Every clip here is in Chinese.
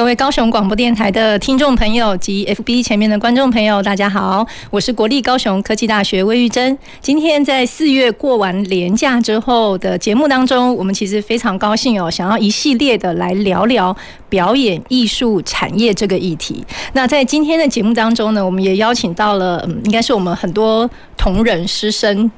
各位高雄广播电台的听众朋友及 FB 前面的观众朋友，大家好，我是国立高雄科技大学魏玉珍。今天在四月过完连假之后的节目当中，我们其实非常高兴哦，想要一系列的来聊聊表演艺术产业这个议题。那在今天的节目当中呢，我们也邀请到了，嗯，应该是我们很多同仁师生，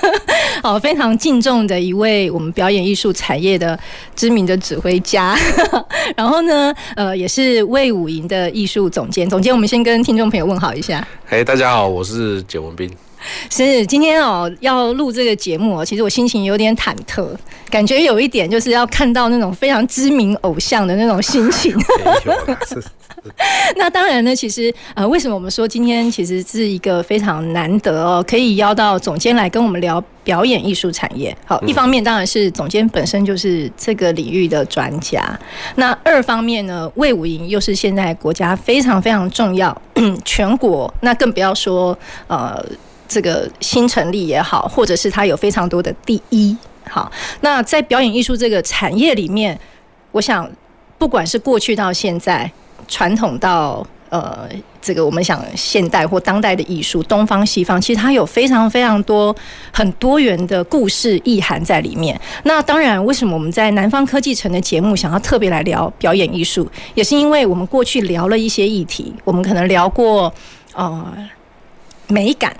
哦，非常敬重的一位我们表演艺术产业的知名的指挥家。然后呢，呃，也是魏武营的艺术总监。总监，我们先跟听众朋友问好一下。嘿，大家好，我是简文斌。是今天哦，要录这个节目哦，其实我心情有点忐忑，感觉有一点就是要看到那种非常知名偶像的那种心情。那当然呢，其实呃，为什么我们说今天其实是一个非常难得哦，可以邀到总监来跟我们聊表演艺术产业。好，一方面当然是总监本身就是这个领域的专家，那二方面呢，魏武营又是现在国家非常非常重要，全国那更不要说呃。这个新成立也好，或者是它有非常多的第一，好，那在表演艺术这个产业里面，我想不管是过去到现在，传统到呃这个我们想现代或当代的艺术，东方西方，其实它有非常非常多很多元的故事意涵在里面。那当然，为什么我们在南方科技城的节目想要特别来聊表演艺术，也是因为我们过去聊了一些议题，我们可能聊过呃美感。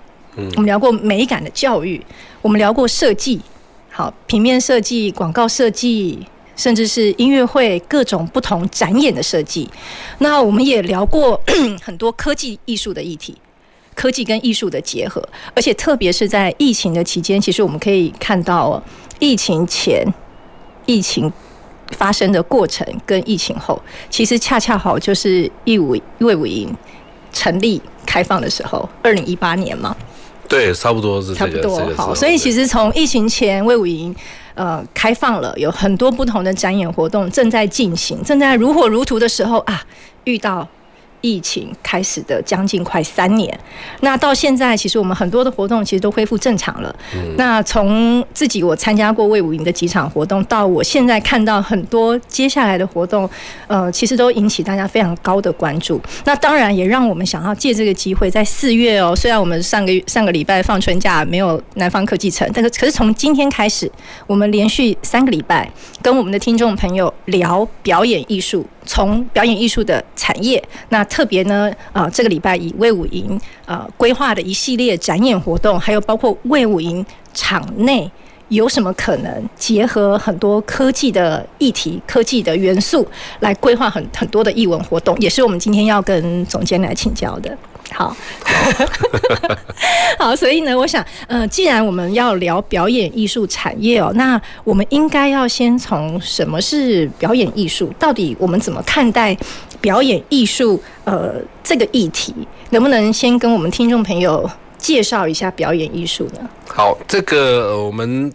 我们聊过美感的教育，我们聊过设计，好，平面设计、广告设计，甚至是音乐会各种不同展演的设计。那我们也聊过 很多科技艺术的议题，科技跟艺术的结合，而且特别是在疫情的期间，其实我们可以看到疫情前、疫情发生的过程跟疫情后，其实恰恰好就是卫武卫武营成立开放的时候，二零一八年嘛。对，差不多是这个、差不多好，所以其实从疫情前，魏武营呃开放了，有很多不同的展演活动正在进行，正在如火如荼的时候啊，遇到。疫情开始的将近快三年，那到现在其实我们很多的活动其实都恢复正常了。嗯、那从自己我参加过魏武营的几场活动，到我现在看到很多接下来的活动，呃，其实都引起大家非常高的关注。那当然也让我们想要借这个机会，在四月哦，虽然我们上个月上个礼拜放春假没有南方科技城，但是可是从今天开始，我们连续三个礼拜跟我们的听众朋友聊表演艺术。从表演艺术的产业，那特别呢，啊，这个礼拜以魏武营啊规划的一系列展演活动，还有包括魏武营场内有什么可能结合很多科技的议题、科技的元素来规划很很多的艺文活动，也是我们今天要跟总监来请教的。好，好，所以呢，我想，呃，既然我们要聊表演艺术产业哦，那我们应该要先从什么是表演艺术，到底我们怎么看待表演艺术？呃，这个议题，能不能先跟我们听众朋友介绍一下表演艺术呢？好，这个我们。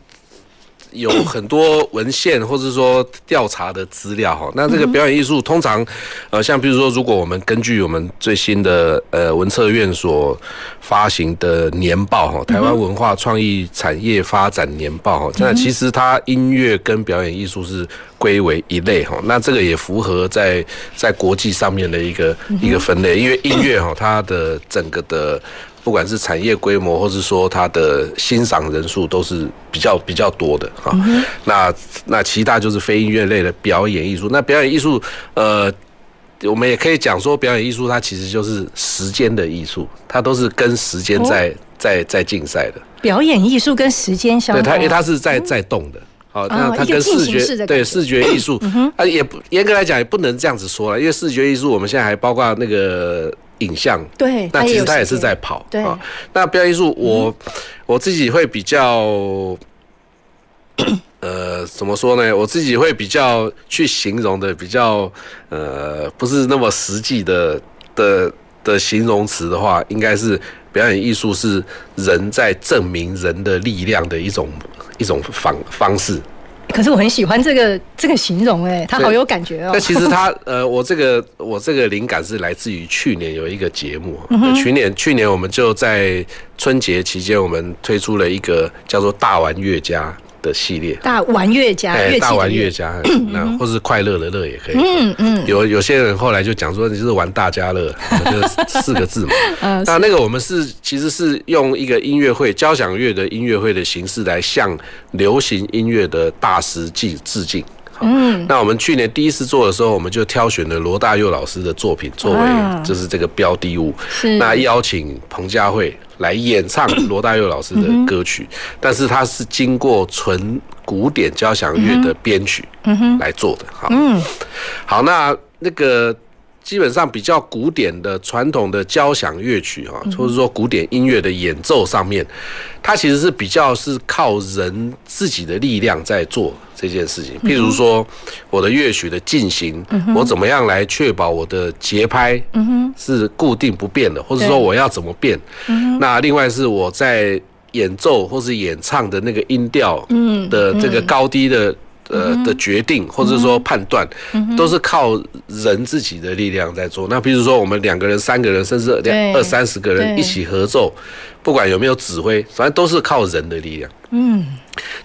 有很多文献或者说调查的资料哈，那这个表演艺术通常，呃，像比如说，如果我们根据我们最新的呃文策院所发行的年报哈，台湾文化创意产业发展年报哈，那其实它音乐跟表演艺术是归为一类哈，那这个也符合在在国际上面的一个一个分类，因为音乐哈，它的整个的。不管是产业规模，或是说它的欣赏人数，都是比较比较多的哈。那那其他就是非音乐类的表演艺术。那表演艺术，呃，我们也可以讲说，表演艺术它其实就是时间的艺术，它都是跟时间在在在竞赛的。表演艺术跟时间相关，对它，因为它是在在动的。好，那它跟视觉对视觉艺术啊，也不严格来讲也不能这样子说了，因为视觉艺术我们现在还包括那个。影像对，那其实他也是在跑。对啊，那表演艺术，我我自己会比较，呃，怎么说呢？我自己会比较去形容的比较，呃，不是那么实际的的的形容词的话，应该是表演艺术是人在证明人的力量的一种一种方方式。可是我很喜欢这个这个形容，哎，他好有感觉哦。那其实他呃，我这个我这个灵感是来自于去年有一个节目，去年去年我们就在春节期间，我们推出了一个叫做“大玩乐家”。的系列，大玩乐家，哎，大玩乐家，那或是快乐的乐也可以。嗯嗯，有有些人后来就讲说，你是玩大家乐，就是四个字嘛。那那个我们是其实是用一个音乐会，交响乐的音乐会的形式来向流行音乐的大师致致敬。嗯，那我们去年第一次做的时候，我们就挑选了罗大佑老师的作品作为就是这个标的物。是，那邀请彭佳慧来演唱罗大佑老师的歌曲，但是他是经过纯古典交响乐的编曲来做的。好，嗯，好，那那个。基本上比较古典的传统的交响乐曲哈，或者说古典音乐的演奏上面，它其实是比较是靠人自己的力量在做这件事情。譬如说，我的乐曲的进行，我怎么样来确保我的节拍是固定不变的，或者说我要怎么变？那另外是我在演奏或是演唱的那个音调的这个高低的。呃的决定，或者说判断，都是靠人自己的力量在做。那比如说，我们两个人、三个人，甚至两二三十个人一起合奏，不管有没有指挥，反正都是靠人的力量。嗯，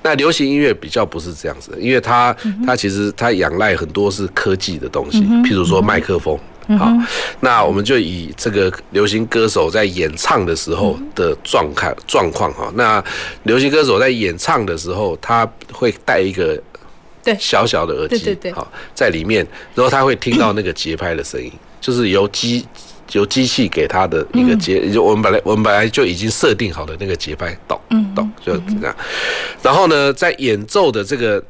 那流行音乐比较不是这样子的，因为它它其实它仰赖很多是科技的东西，譬如说麦克风。好，那我们就以这个流行歌手在演唱的时候的状态状况哈。那流行歌手在演唱的时候，他会带一个。小小的耳机，好，在里面，然后他会听到那个节拍的声音，就是由机由机器给他的一个节，就我们本来我们本来就已经设定好的那个节拍，咚咚，就这样。然后呢，在演奏的这个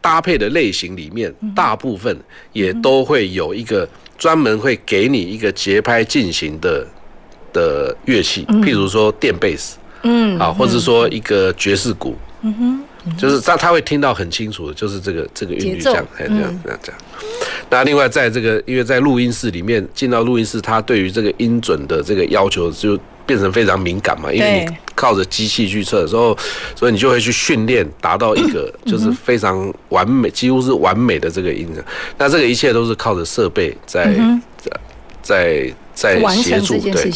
搭配的类型里面，大部分也都会有一个专门会给你一个节拍进行的的乐器，譬如说电贝斯，嗯，啊，或者说一个爵士鼓，嗯哼。就是他他会听到很清楚的，就是这个这个韵律这样，哎，这样这样这样。那另外在这个，因为在录音室里面进到录音室，他对于这个音准的这个要求就变成非常敏感嘛，因为你靠着机器去测的时候，所以你就会去训练，达到一个就是非常完美，几乎是完美的这个音。那这个一切都是靠着设备在在。在协助对，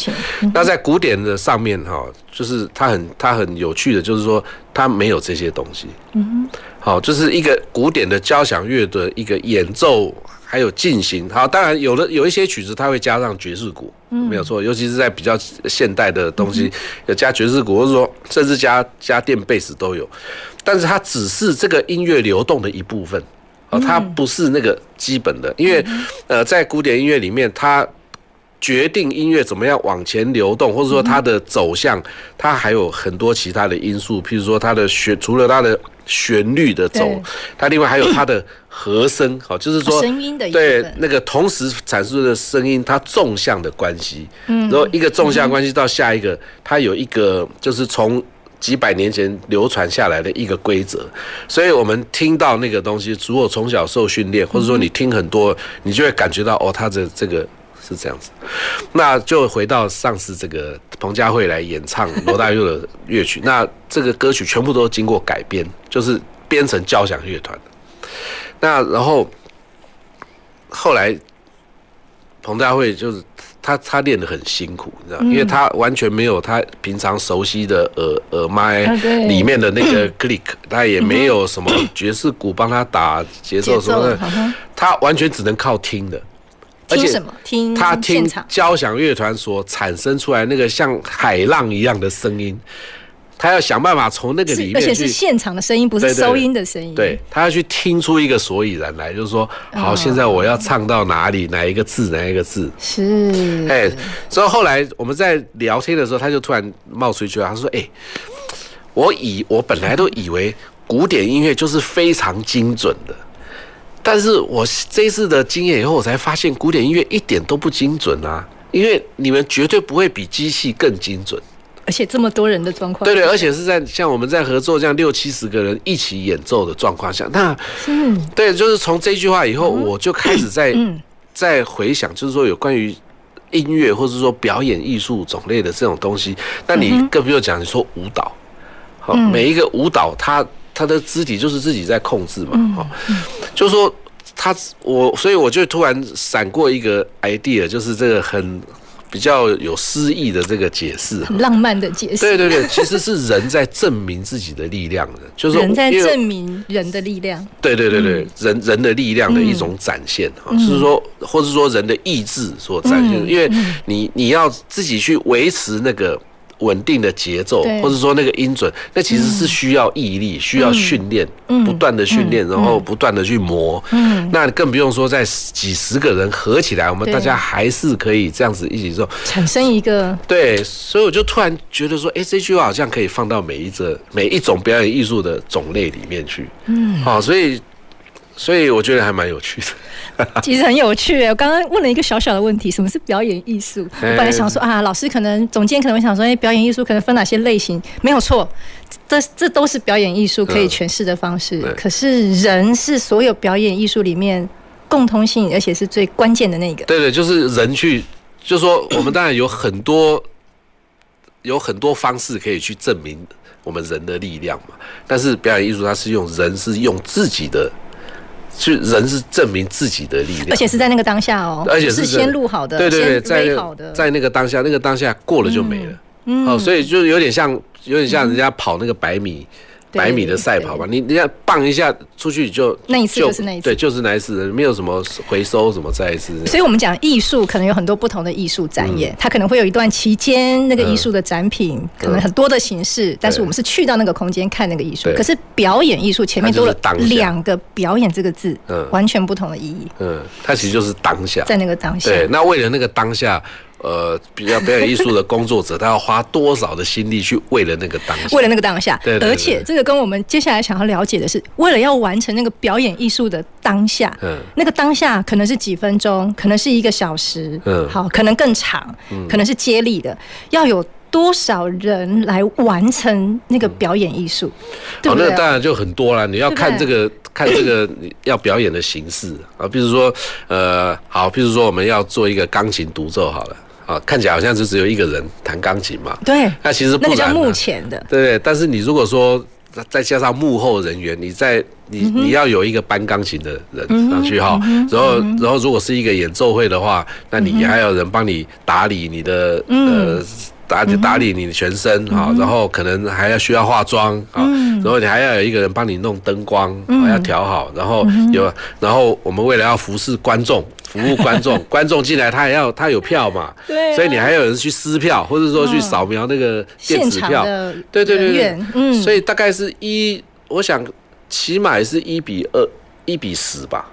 那在古典的上面哈，就是它很它很有趣的，就是说它没有这些东西。嗯哼，好，就是一个古典的交响乐的一个演奏还有进行。好，当然有的有一些曲子它会加上爵士鼓，没有错，尤其是在比较现代的东西，有加爵士鼓，或者说甚至加加电贝斯都有。但是它只是这个音乐流动的一部分，哦，它不是那个基本的，因为呃，在古典音乐里面它。决定音乐怎么样往前流动，或者说它的走向，它还有很多其他的因素，譬如说它的旋，除了它的旋律的走，它另外还有它的和声，好，就是说声音的对那个同时产生的声音，它纵向的关系，然后一个纵向关系到下一个，它有一个就是从几百年前流传下来的一个规则，所以我们听到那个东西，如果从小受训练，或者说你听很多，你就会感觉到哦，它的这个。是这样子，那就回到上次这个彭佳慧来演唱罗大佑的乐曲，那这个歌曲全部都经过改编，就是编成交响乐团。那然后后来彭佳慧就是他他练得很辛苦，你知道，因为他完全没有他平常熟悉的耳耳麦里面的那个 click，他也没有什么爵士鼓帮他打节奏什么的，他完全只能靠听的。而且听他听交响乐团所产生出来那个像海浪一样的声音，他要想办法从那个里面，而且是现场的声音，不是收音的声音。对，他要去听出一个所以然来，就是说，好，现在我要唱到哪里，哪一个字，哪一个字。是，哎，所以后来我们在聊天的时候，他就突然冒出一句话，他说：“哎，我以我本来都以为古典音乐就是非常精准的。”但是我这一次的经验以后，我才发现古典音乐一点都不精准啊！因为你们绝对不会比机器更精准，而且这么多人的状况，对对，而且是在像我们在合作这样六七十个人一起演奏的状况下，那嗯，对，就是从这句话以后，我就开始在 在回想，就是说有关于音乐或者说表演艺术种类的这种东西，那你更不用讲，你说舞蹈，好，每一个舞蹈它它的肢体就是自己在控制嘛，好，就是说他我，所以我就突然闪过一个 idea，就是这个很。比较有诗意的这个解释，很浪漫的解释。对对对，其实是人在证明自己的力量的，就是人在证明人的力量。对对对对，人人的力量的一种展现啊，是说，或是说人的意志所展现。因为你你要自己去维持那个。稳定的节奏，或者说那个音准，那其实是需要毅力，需要训练，不断的训练，然后不断的去磨。嗯，那更不用说在几十个人合起来，我们大家还是可以这样子一起做，产生一个。对，所以我就突然觉得说，哎，这句话好像可以放到每一个每一种表演艺术的种类里面去。嗯，好，所以所以我觉得还蛮有趣的。其实很有趣，我刚刚问了一个小小的问题：什么是表演艺术？我本来想说啊，老师可能总监可能会想说，哎，表演艺术可能分哪些类型？没有错，这这都是表演艺术可以诠释的方式。可是人是所有表演艺术里面共通性，而且是最关键的那个。对对，就是人去，就是说我们当然有很多有很多方式可以去证明我们人的力量嘛。但是表演艺术它是用人是用自己的。是人是证明自己的力量，而且是在那个当下哦，而且是先录好的，对对对，在好的，在那个当下，那个当下过了就没了，嗯，哦，所以就有点像，有点像人家跑那个百米。百米的赛跑吧，你你要棒一下出去就那一次就是那一次，对，就是那一次，没有什么回收什么再一次。所以我们讲艺术可能有很多不同的艺术展演，它可能会有一段期间那个艺术的展品可能很多的形式，但是我们是去到那个空间看那个艺术。可是表演艺术前面多了两个“表演”这个字，嗯，完全不同的意义。嗯，它其实就是当下，在那个当下。对，那为了那个当下。呃，比较表演艺术的工作者，他要花多少的心力去为了那个当下？为了那个当下，对，而且这个跟我们接下来想要了解的是，为了要完成那个表演艺术的当下，嗯，那个当下可能是几分钟，可能是一个小时，嗯，好，可能更长，嗯可能是接力的，要有多少人来完成那个表演艺术？哦，那当然就很多了。你要看这个，看这个要表演的形式啊，比如说，呃，好，比如说我们要做一个钢琴独奏，好了。啊，看起来好像就只有一个人弹钢琴嘛。对，那其实不那个叫幕前的。对，但是你如果说再加上幕后人员，你在你你要有一个搬钢琴的人上去哈，然后然后如果是一个演奏会的话，那你还有人帮你打理你的呃。打打理你的全身哈，然后可能还要需要化妆啊，然后你还要有一个人帮你弄灯光，要调好，然后有，然后我们为了要服侍观众，服务观众，观众进来他也要他有票嘛，对，所以你还有人去撕票，或者说去扫描那个电子票，对对对对，嗯，所以大概是一，我想起码也是一比二，一比十吧。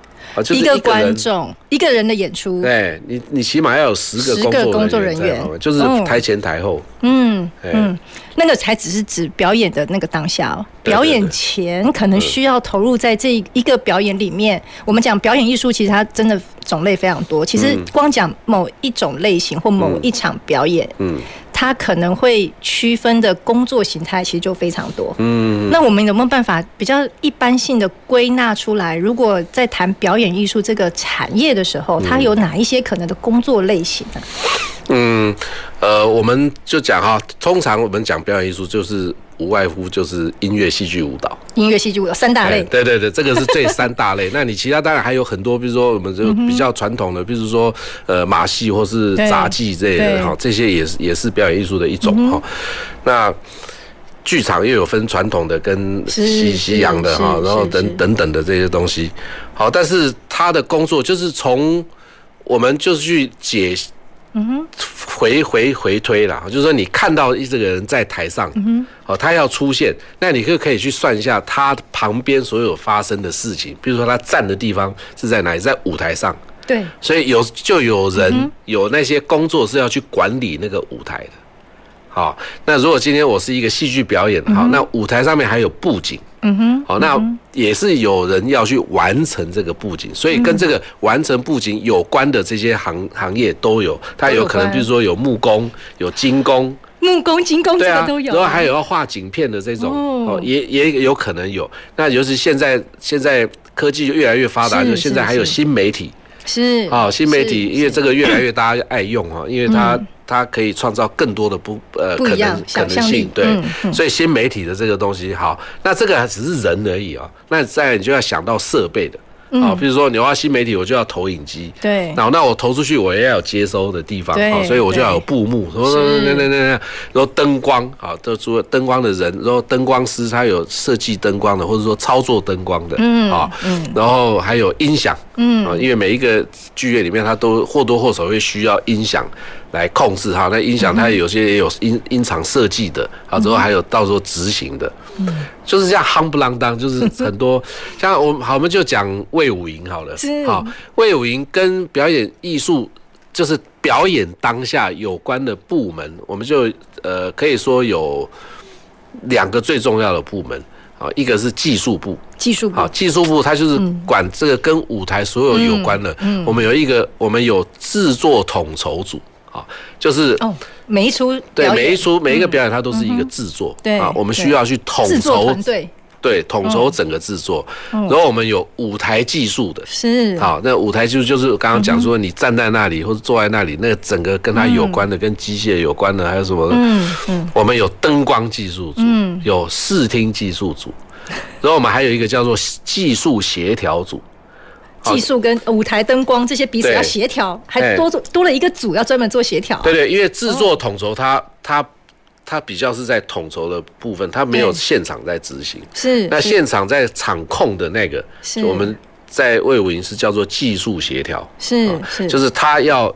一个观众，一个人的演出，对你，你起码要有十个工作人员，就是台前台后，嗯嗯，那个才只是指表演的那个当下哦。表演前可能需要投入在这一个表演里面。我们讲表演艺术，其实它真的种类非常多。其实光讲某一种类型或某一场表演，嗯。它可能会区分的工作形态其实就非常多。嗯，那我们有没有办法比较一般性的归纳出来？如果在谈表演艺术这个产业的时候，它有哪一些可能的工作类型呢？嗯，呃，我们就讲哈，通常我们讲表演艺术就是。无外乎就是音乐、戏剧、舞蹈。音乐、戏剧、舞蹈三大类。对对对，这个是这三大类。那你其他当然还有很多，比如说我们就比较传统的，比如说呃马戏或是杂技这类的哈，这些也是也是表演艺术的一种哈。那剧场又有分传统的跟西西洋的哈，然后等等等的这些东西。好，但是他的工作就是从我们就是去解。嗯哼，回回回推啦，就是说你看到一这个人在台上，嗯哼，哦，他要出现，那你就可以去算一下他旁边所有发生的事情，比如说他站的地方是在哪里，在舞台上，对，所以有就有人有那些工作是要去管理那个舞台的。好，那如果今天我是一个戏剧表演，好，那舞台上面还有布景。嗯哼，好，那也是有人要去完成这个布景，所以跟这个完成布景有关的这些行行业都有，它有可能，比如说有木工、有金工，木工、金工这个都有，然后还有要画景片的这种，哦，也也有可能有。那尤其现在现在科技就越来越发达，就现在还有新媒体，是啊，新媒体，因为这个越来越大家爱用哈，因为它嗯它可以创造更多的不呃可能可能性，对。嗯嗯，所以新媒体的这个东西好，那这个还只是人而已啊，那再你就要想到设备的。啊，比如说你要新媒体，我就要投影机。嗯对。那那我投出去，我也要有接收的地方。对好，所以我就要有布幕，什么什么是。那那那那，然后灯光，好，都除了灯光的人，然后灯光师他有设计灯光的，或者说操作灯光的，嗯，啊，然后还有音响，嗯，啊，因为每一个剧院里面，它都或多或少会需要音响来控制哈。那音响它有些也有音音场设计的，啊，之后还有到时候执行的，嗯，就是这样夯不啷当，就是很多 像我们好，我们就讲魏武营好了，是。好，魏武营跟表演艺术就是表演当下有关的部门，我们就呃可以说有两个最重要的部门。啊，一个是技术部，技术部。好，技术部它就是管这个跟舞台所有有关的。嗯。我们有一个，我们有制作统筹组，啊，就是哦，每一出对每一出每一个表演，它都是一个制作。对啊，我们需要去统筹，队对，统筹整个制作。然后我们有舞台技术的。是好，那舞台技术就是刚刚讲说，你站在那里或者坐在那里，那个整个跟它有关的，跟机械有关的，还有什么？嗯嗯，我们有灯光技术组，有视听技术组，然后我们还有一个叫做技术协调组。好。技术跟舞台灯光这些彼此要协调，还多做多了一个组要专门做协调。对对，因为制作统筹它它它比较是在统筹的部分，它没有对。现场在执行。是是。那现场在场控的那个，是。我们在魏武营是叫做技术协调，是是。就是他要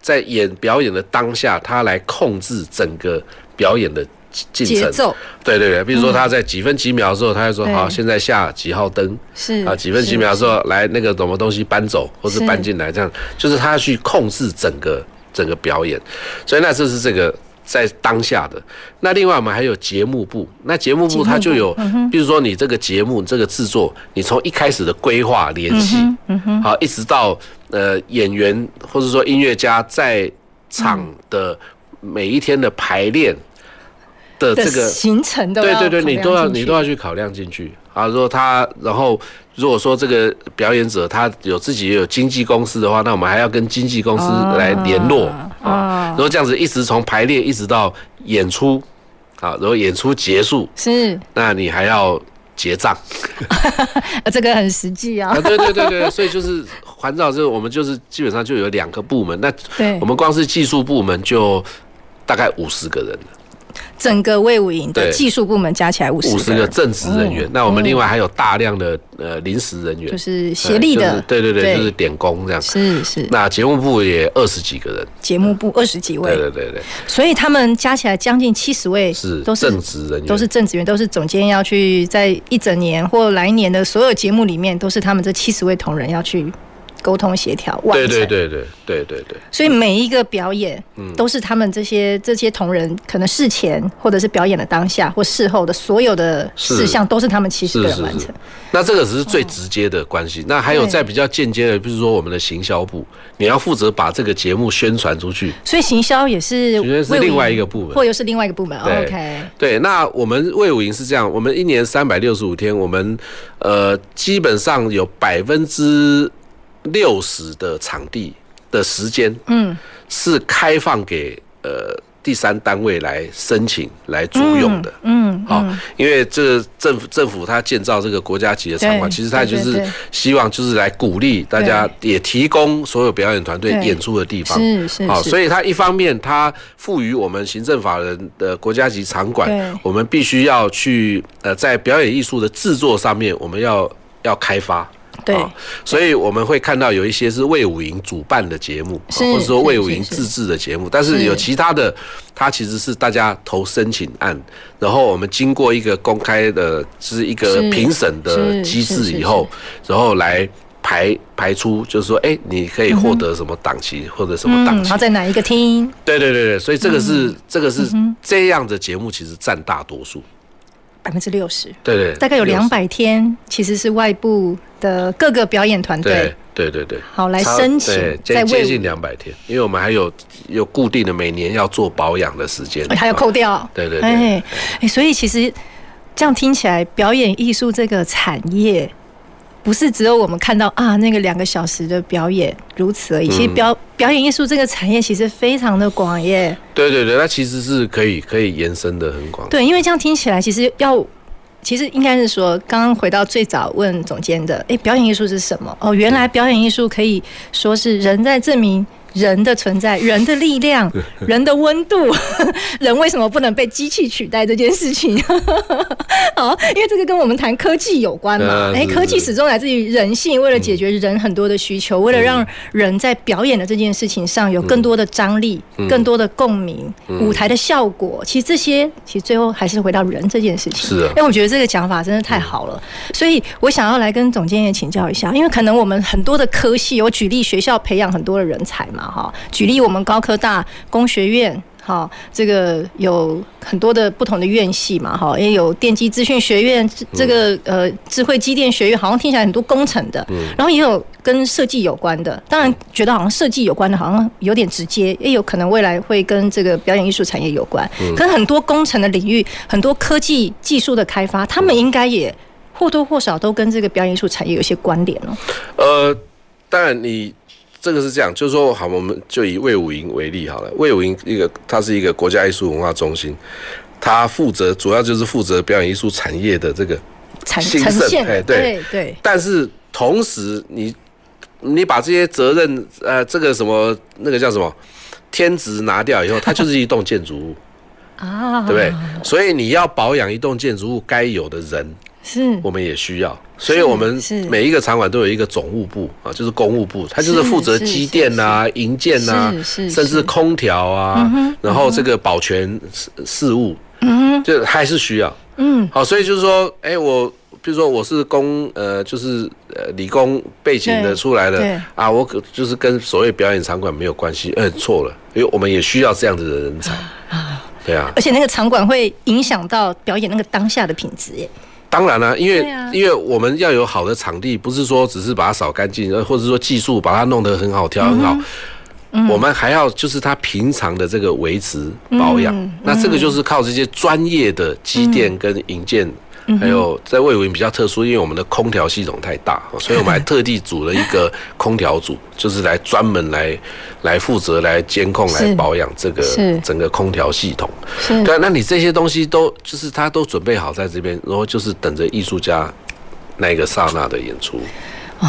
在演表演的当下，他来控制整个表演的进程。节奏。对对对，比如说他在几分几秒的时候，他就说好，现在下几号灯。是啊，几分几秒的时候来那个什么东西搬走或是是搬进来，这样。就是他要去控制整个整个表演，所以那这是这个。在当下的。那另外我们还有节目部，那节目部它就有，比如说你这个节目这个制作，你从一开始的规划联系，好，一直到呃演员或者说音乐家在场的每一天的排练的的这个行程都对对对，你都要你都要去考量进去啊。如果他然后如果说这个表演者他有自己也有经纪公司的话，那我们还要跟经纪公司来联络啊。啊然后这样子一直从排练一直到演出，啊，然后演出结束，是那你还要结账 呃这个很实际啊啊。对对对对，所以就是环绕这个，我们就是基本上就有两个部门。那对我们光是技术部门就大概五十个人了。整个魏武营的技术部门加起来五十五十个正职人员。哦，那我们另外还有大量的呃临时人员，就是协力的呃就是对对对，对。就是点工这样。是是。那节目部也二十几个人，节目部二十几位，对对对对，所以他们加起来将近七十位，是都是正职人员，都是正职员，都是总监要去在一整年或来年的所有节目里面，都是他们这七十位同仁要去沟通协调完对成。对对对对对对，所以每一个表演，嗯都是他们这些这些同仁可能事前或者是表演的当下或事后的所有的事项，都是他们其实个是是是人完成。。那这个只是最直接的关系，那还有在比较间接的，比如说我们的行销部，你要负责把这个节目宣传出去。所以行销也是是另外一个部门或又是另外一个部门。对 OK，对，那我们魏武营是这样，我们一年三百六十五天，我们呃基本上有百分之六十的场地的时间，嗯，是开放给呃第三单位来申请来租用的。嗯，好，因为这个政府政府它建造这个国家级的场馆，其实它就是希望就是来鼓励大家，也提供所有表演团队演出的地方。好，是是是所以它一方面它赋予我们行政法人的国家级场馆，我们必须要去呃在表演艺术的制作上面，我们要要开发。对。啊所以我们会看到有一些是魏武营主办的节目，或者说魏武营自制的节目，但是是有其他的，它其实是大家投申请案，然后我们经过一个公开的，就是一个是评审的是机制以后，然后来排排出，就是说，哎，你可以获得什么档期，或者什么档期，然期后，在哪一个厅？对对对对，所以这个是这个是这样的节目，其实占大多数，百分之六十，对对，大概有两百天，其实是外部的各个表演团队对。对对对，好来差申请接接近两百天，因为我们还有有固定的每年要做保养的时间，还要扣掉。对对对哎哎，所以其实这样听起来，表演艺术这个产业不是只有我们看到啊那个两个小时的表演如此而已。其实表表演艺术这个产业其实非常的广耶。对对对，它其实是可以可以延伸的很广。对，因为这样听起来，其实要其实应该是说，刚刚回到最早问总监的，哎，表演艺术是什么？哦，原来表演艺术可以说是人在证明。人的存在，人的力量，人的温度，人为什么不能被机器取代这件事情？好，因为这个跟我们谈科技有关嘛。哎，科技始终来自于人性，为了解决人很多的需求，为了让人在表演的这件事情上有更多的张力、更多的共鸣、舞台的效果。其实这些，其实最后还是回到人这件事情。是啊。因为我觉得这个讲法真的太好了，所以我想要来跟总监也请教一下，因为可能我们很多的科系，我举例学校培养很多的人才嘛。哈，举例我们高科大工学院，哈，这个有很多的不同的院系嘛，哈，也有电机资讯学院，这个呃智慧机电学院，好像听起来很多工程的，然后也有跟设计有关的，当然觉得好像设计有关的，好像有点直接，也有可能未来会跟这个表演艺术产业有关。可是很多工程的领域，很多科技技术的开发，他们应该也或多或少都跟这个表演艺术产业有些关联哦。呃，当然你。这个是这样，就是说，好，我们就以魏武营为例好了。魏武营一个，它是一个国家艺术文化中心，它负责主要就是负责表演艺术产业的这个呈现。哎，对对。对但是同时你，你你把这些责任，呃，这个什么那个叫什么天职拿掉以后，它就是一栋建筑物 啊，对不对？所以你要保养一栋建筑物该有的人。是，我们也需要，所以我们每一个场馆都有一个总务部啊，就是公务部，它就是负责机电啊、营建啊，甚至空调啊，然后这个保全事事务，嗯，就还是需要，嗯，好，所以就是说，哎，我比如说我是工呃，就是呃理工背景的出来的啊，我可就是跟所谓表演场馆没有关系，嗯，错了，因为我们也需要这样子的人才。啊，对啊，而且那个场馆会影响到表演那个当下的品质耶。当然了、啊，因为、啊、因为我们要有好的场地，不是说只是把它扫干净，或者说技术把它弄得很好，调很好，嗯、我们还要就是它平常的这个维持保养，嗯、那这个就是靠这些专业的机电跟营建。还有在魏武营比较特殊，因为我们的空调系统太大，所以我们还特地组了一个空调组，就是来专门来来负责来监控、来保养这个整个空调系统。对，那你这些东西都就是他都准备好在这边，然后就是等着艺术家那一个刹那的演出。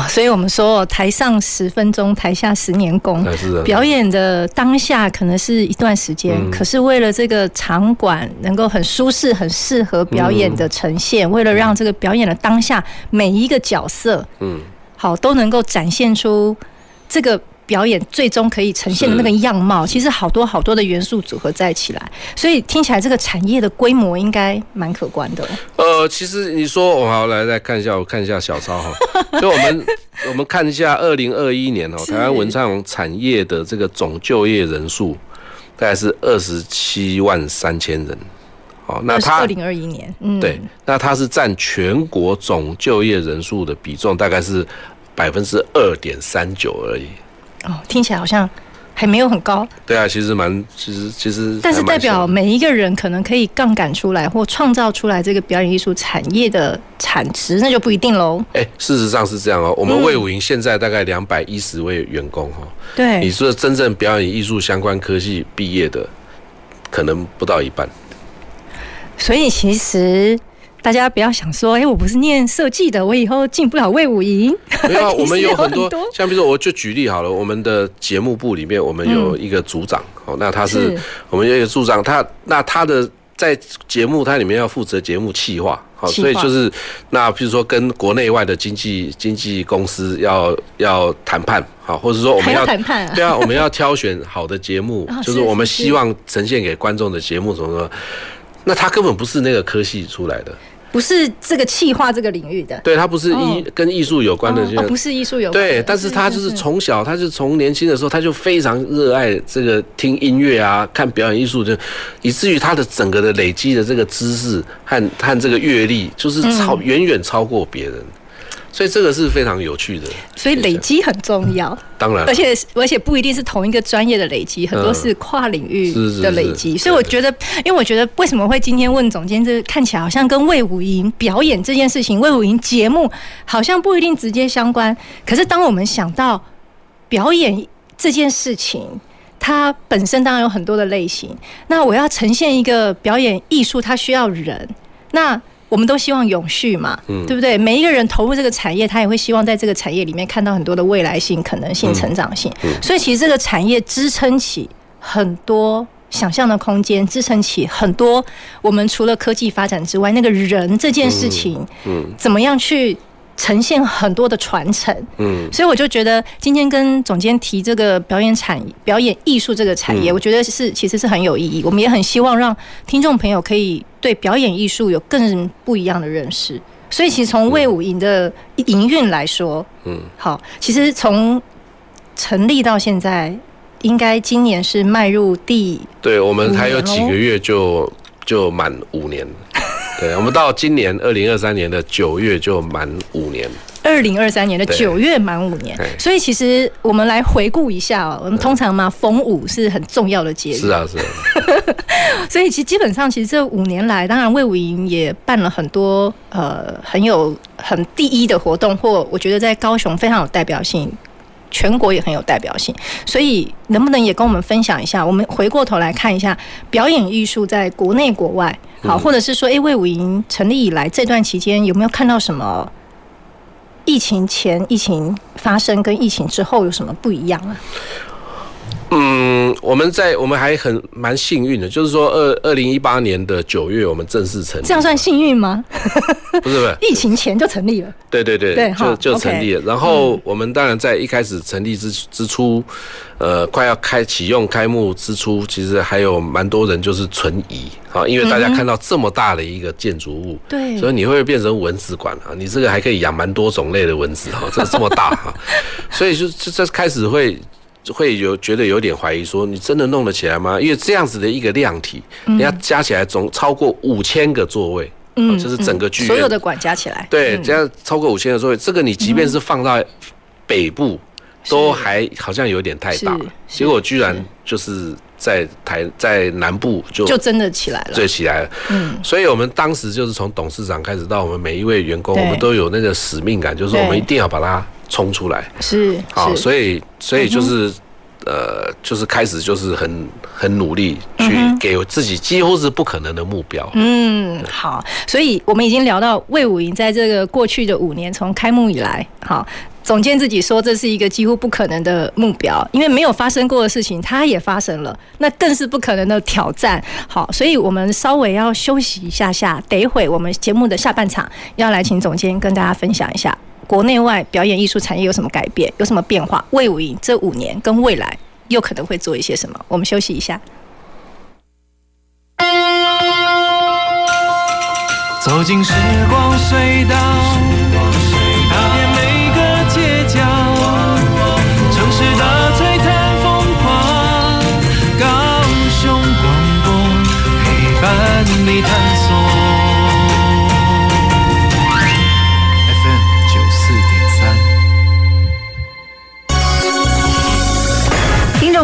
所以我们说，台上十分钟，台下十年功。表演的当下可能是一段时间，可是为了这个场馆能够很舒适、很适合表演的呈现，为了让这个表演的当下每一个角色，嗯，好都能够展现出这个。表演最终可以呈现的那个样貌，其实好多好多的元素组合在一起来，所以听起来这个产业的规模应该蛮可观的。呃，其实你说，我好来来看一下，我看一下小超哈，就我们我们看一下二零二一年哦，台湾文创产业的这个总就业人数大概是二十七万三千人。哦，那它二零二一年，嗯，对，那它是占全国总就业人数的比重大概是百分之二点三九而已。哦，听起来好像还没有很高。对啊，其实蛮，其实其实。但是代表每一个人可能可以杠杆出来或创造出来这个表演艺术产业的产值，那就不一定喽。哎，事实上是这样哦。我们魏武营现在大概两百一十位员工哈。对。你说真正表演艺术相关科系毕业的，可能不到一半。所以其实。大家不要想说，哎，我不是念设计的，我以后进不了魏武营。没有，我们 有很多，像比如说，我就举例好了，我们的节目部里面，我们有一个组长，哦，那他是我们有一个组长，他那他的在节目他里面要负责节目企划，好，所以就是那比如说跟国内外的经纪经纪公司要要谈判，好，或者说我们要谈判，对啊，我们要挑选好的节目，就是我们希望呈现给观众的节目，什么什么？那他根本不是那个科系出来的。不是这个气化这个领域的，对，他不是艺跟艺术有关的，哦，不是艺术有关。对，但是他就是从小，他就从年轻的时候，他就非常热爱这个听音乐啊，看表演艺术，就以至于他的整个的累积的这个知识和和这个阅历，就是超远远超过别人。所以这个是非常有趣的。所以累积很重要，当然，而且而且不一定是同一个专业的累积，很多是跨领域的累积。所以我觉得，因为我觉得为什么会今天问总监，这看起来好像跟魏武营表演这件事情，魏武营节目好像不一定直接相关。可是当我们想到表演这件事情，它本身当然有很多的类型。那我要呈现一个表演艺术，它需要人。那我们都希望永续嘛，对不对？每一个人投入这个产业，他也会希望在这个产业里面看到很多的未来性、可能性、成长性。所以，其实这个产业支撑起很多想象的空间，支撑起很多我们除了科技发展之外，那个人这件事情，怎么样去？呈现很多的传承，嗯，所以我就觉得今天跟总监提这个表演产表演艺术这个产业，我觉得是其实是很有意义。我们也很希望让听众朋友可以对表演艺术有更不一样的认识。所以其实从魏武营的营运来说，嗯，好，其实从成立到现在，应该今年是迈入第，对，我们还有几个月就就满五年。对，我们到今年二零二三年的九月就满五年。二零二三年的九月满五年，所以其实我们来回顾一下哦。我们通常嘛，逢五是很重要的节日。是啊，是啊。所以其实基本上，其实这五年来，当然魏武营也办了很多呃很有很第一的活动，或我觉得在高雄非常有代表性。全国也很有代表性，所以能不能也跟我们分享一下？我们回过头来看一下表演艺术在国内国外，好，或者是说，诶，魏武营成立以来这段期间有没有看到什么疫情前、疫情发生跟疫情之后有什么不一样啊？嗯，我们在我们还很蛮幸运的，就是说二二零一八年的九月，我们正式成立，这样算幸运吗？不是不是，疫情前就成立了。对对对，对就就成立了。然后我们当然在一开始成立之之初，呃，快要开启用开幕之初，其实还有蛮多人就是存疑啊，因为大家看到这么大的一个建筑物，对，所以你会变成蚊子馆啊，你这个还可以养蛮多种类的蚊子哈，这这么大哈，所以就这这开始会。会有觉得有点怀疑，说你真的弄得起来吗？因为这样子的一个量体，人家加起来总超过五千个座位，嗯，就是整个剧院。所有的馆加起来，对，这样超过五千个座位，这个你即便是放到北部，都还好像有点太大，结果居然就是在台在南部就就真的起来了，对，起来了，嗯，所以我们当时就是从董事长开始到我们每一位员工，我们都有那个使命感，就是说我们一定要把它。冲出来是好，所以所以就是、嗯、呃，就是开始就是很很努力去给自己几乎是不可能的目标。嗯，好，所以我们已经聊到魏武营在这个过去的五年从开幕以来，好，总监自己说这是一个几乎不可能的目标，因为没有发生过的事情它也发生了，那更是不可能的挑战。好，所以我们稍微要休息一下下，等一会我们节目的下半场要来请总监跟大家分享一下。国内外表演艺术产业有什么改变？有什么变化？魏武营这五年跟未来又可能会做一些什么？我们休息一下。走进时光隧道，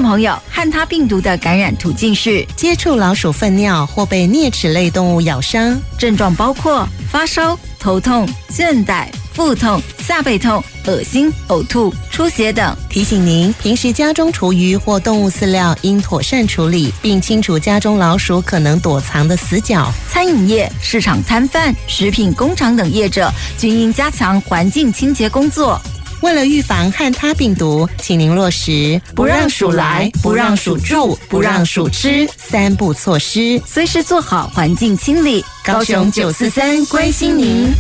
朋友，汉他病毒的感染途径是接触老鼠粪尿或被啮齿类动物咬伤，症状包括发烧、头痛、倦怠、腹痛、下背痛、恶心、呕吐、出血等。提醒您，平时家中厨余或动物饲料应妥善处理，并清除家中老鼠可能躲藏的死角。餐饮业、市场摊贩、食品工厂等业者均应加强环境清洁工作。为了预防汉他病毒，请您落实不让鼠来、不让鼠住、不让鼠吃三步措施，随时做好环境清理。高雄九四三关心您。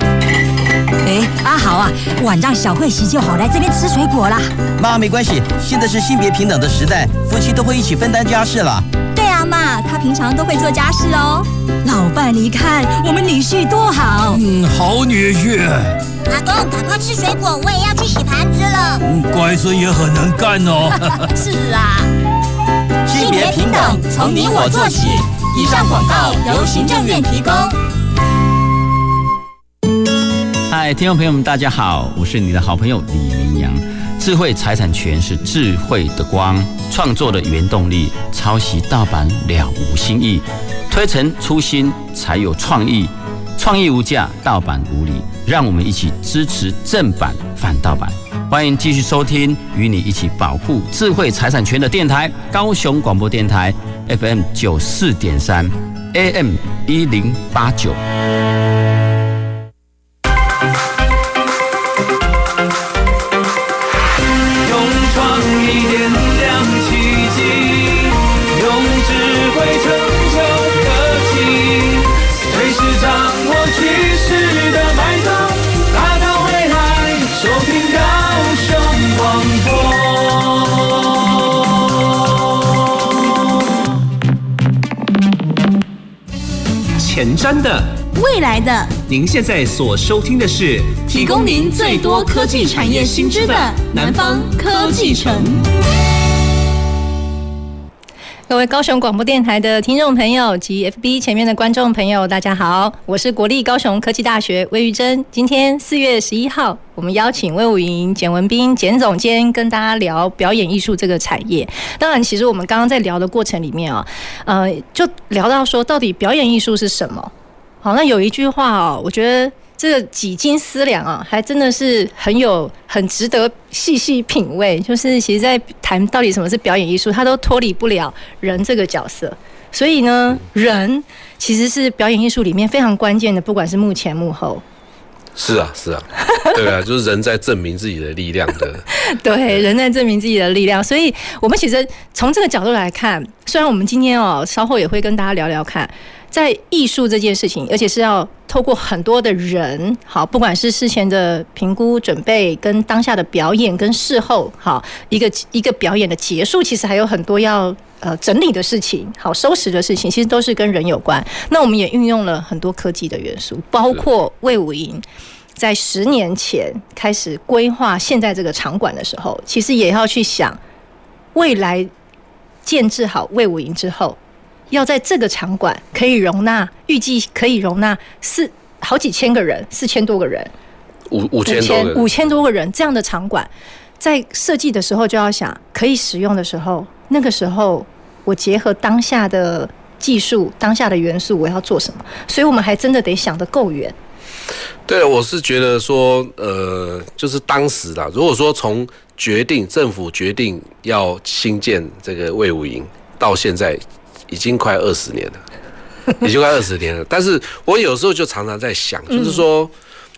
哎，阿豪啊，晚上小慧洗就好来这边吃水果啦。妈，没关系，现在是性别平等的时代，夫妻都会一起分担家事了。妈，他平常都会做家事哦。老伴，你看我们女婿多好。嗯，好女婿。阿公，赶快吃水果，我也要去洗盘子了。嗯，乖孙也很能干哦。是啊。性别平等，从你我做起。以上广告由行政院提供。嗨，听众朋友们，大家好，我是你的好朋友李明阳。智慧财产权是智慧的光，创作的原动力。抄袭盗版了无新意，推陈出新才有创意。创意无价，盗版无理。让我们一起支持正版反盗版。欢迎继续收听，与你一起保护智慧财产权的电台——高雄广播电台 FM 九四点三，AM 一零八九。来的，您现在所收听的是提供您最多科技产业新知的南方科技城。各位高雄广播电台的听众朋友及 FB 前面的观众朋友，大家好，我是国立高雄科技大学魏玉珍。今天四月十一号，我们邀请魏武营简文斌简总监跟大家聊表演艺术这个产业。当然，其实我们刚刚在聊的过程里面啊，呃，就聊到说，到底表演艺术是什么？好，那有一句话哦，我觉得。这个几经思量啊，还真的是很有很值得细细品味。就是其实，在谈到底什么是表演艺术，它都脱离不了人这个角色。所以呢，人其实是表演艺术里面非常关键的，不管是幕前幕后。是啊，是啊，对啊，就是人在证明自己的力量的。对，人在证明自己的力量。所以，我们其实从这个角度来看，虽然我们今天哦，稍后也会跟大家聊聊看。在艺术这件事情，而且是要透过很多的人，好，不管是事前的评估准备，跟当下的表演，跟事后，好，一个一个表演的结束，其实还有很多要呃整理的事情，好，收拾的事情，其实都是跟人有关。那我们也运用了很多科技的元素，包括魏武营在十年前开始规划现在这个场馆的时候，其实也要去想未来建置好魏武营之后。要在这个场馆可以容纳，预计可以容纳四好几千个人，四千多个人，五五千多五千多个人这样的场馆，在设计的时候就要想，可以使用的时候，那个时候我结合当下的技术、当下的元素，我要做什么？所以我们还真的得想得够远。对，我是觉得说，呃，就是当时啦，如果说从决定政府决定要新建这个魏武营到现在。已经快二十年了，已经快二十年了。但是我有时候就常常在想，就是说，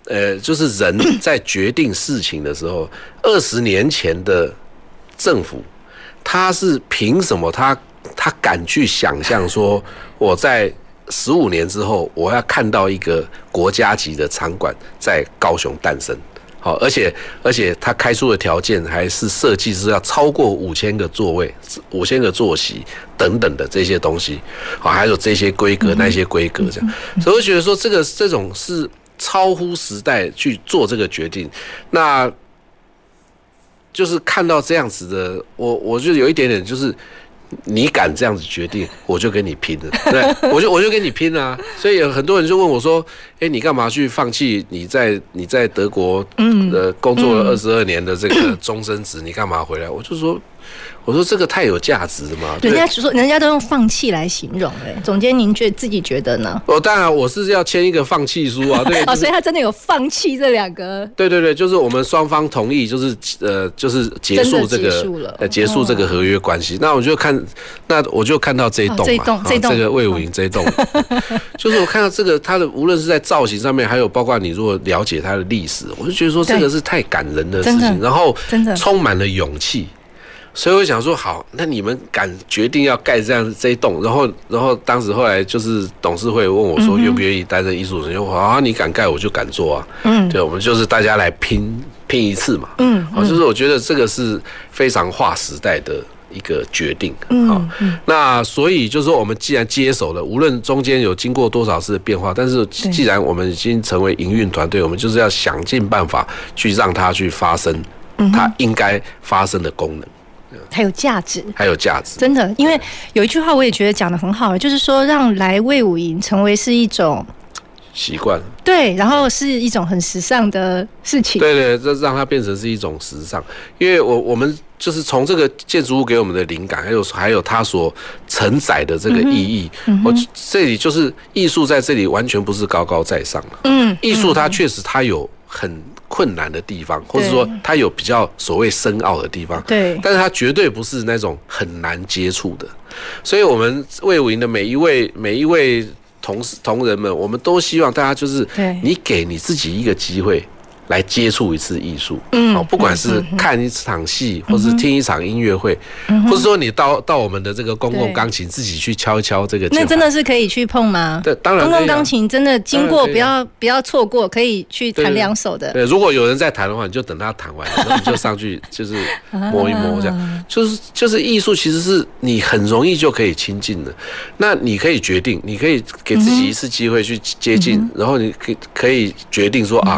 呃，就是人在决定事情的时候，二十年前的政府，他是凭什么他他敢去想象说，我在十五年之后，我要看到一个国家级的场馆在高雄诞生？好，而且而且他开出的条件还是设计是要超过五千个座位、五千个坐席等等的这些东西，好，还有这些规格、那些规格这样，所以我觉得说这个这种是超乎时代去做这个决定，那就是看到这样子的，我我就有一点点就是。你敢这样子决定，我就跟你拼了，对，我就我就跟你拼啊！所以有很多人就问我说：“哎，你干嘛去放弃你在你在德国的工作了二十二年的这个终身职？你干嘛回来？”我就说。我说这个太有价值了嘛？人家说，人家都用放弃来形容哎。总监，您觉自己觉得呢？哦，当然我是要签一个放弃书啊。对，哦，所以他真的有放弃这两个。对对对，就是我们双方同意，就是呃，就是结束这个结束呃结束这个合约关系。那我就看，那我就看到这一栋嘛，这栋这个魏武营这一栋，就是我看到这个它的无论是在造型上面，还有包括你如果了解它的历史，我就觉得说这个是太感人的事情，然后真的充满了勇气。所以我想说，好，那你们敢决定要盖这样这一栋，然后，然后当时后来就是董事会问我说，愿不愿意担任艺术总监？我说啊，你敢盖，我就敢做啊。嗯，对，我们就是大家来拼拼一次嘛。嗯，好，就是我觉得这个是非常划时代的一个决定。嗯，好，那所以就是说，我们既然接手了，无论中间有经过多少次的变化，但是既然我们已经成为营运团队，我们就是要想尽办法去让它去发生它应该发生的功能。还有价值，还有价值，真的，因为有一句话我也觉得讲的很好，就是说让来魏武营成为是一种习惯。对，然后是一种很时尚的事情。对对，这让它变成是一种时尚，因为我我们就是从这个建筑物给我们的灵感，还有还有它所承载的这个意义，嗯、我这里就是艺术在这里完全不是高高在上了。嗯，艺术它确实它有很困难的地方，或者说他有比较所谓深奥的地方。对，但是他绝对不是那种很难接触的。所以，我们魏武营的每一位每一位同事同仁们，我们都希望大家就是，你给你自己一个机会。来接触一次艺术，嗯，好，不管是看一场戏，或是听一场音乐会，或者说你到到我们的这个公共钢琴自己去敲一敲这个，那真的是可以去碰吗？对，当然。公共钢琴真的经过，不要不要错过，可以去弹两首的。对，如果有人在弹的话，你就等他弹完，然后你就上去 就是摸一摸，这样就是就是艺术，其实是你很容易就可以亲近的。那你可以决定，你可以给自己一次机会去接近，然后你可以可以决定说啊，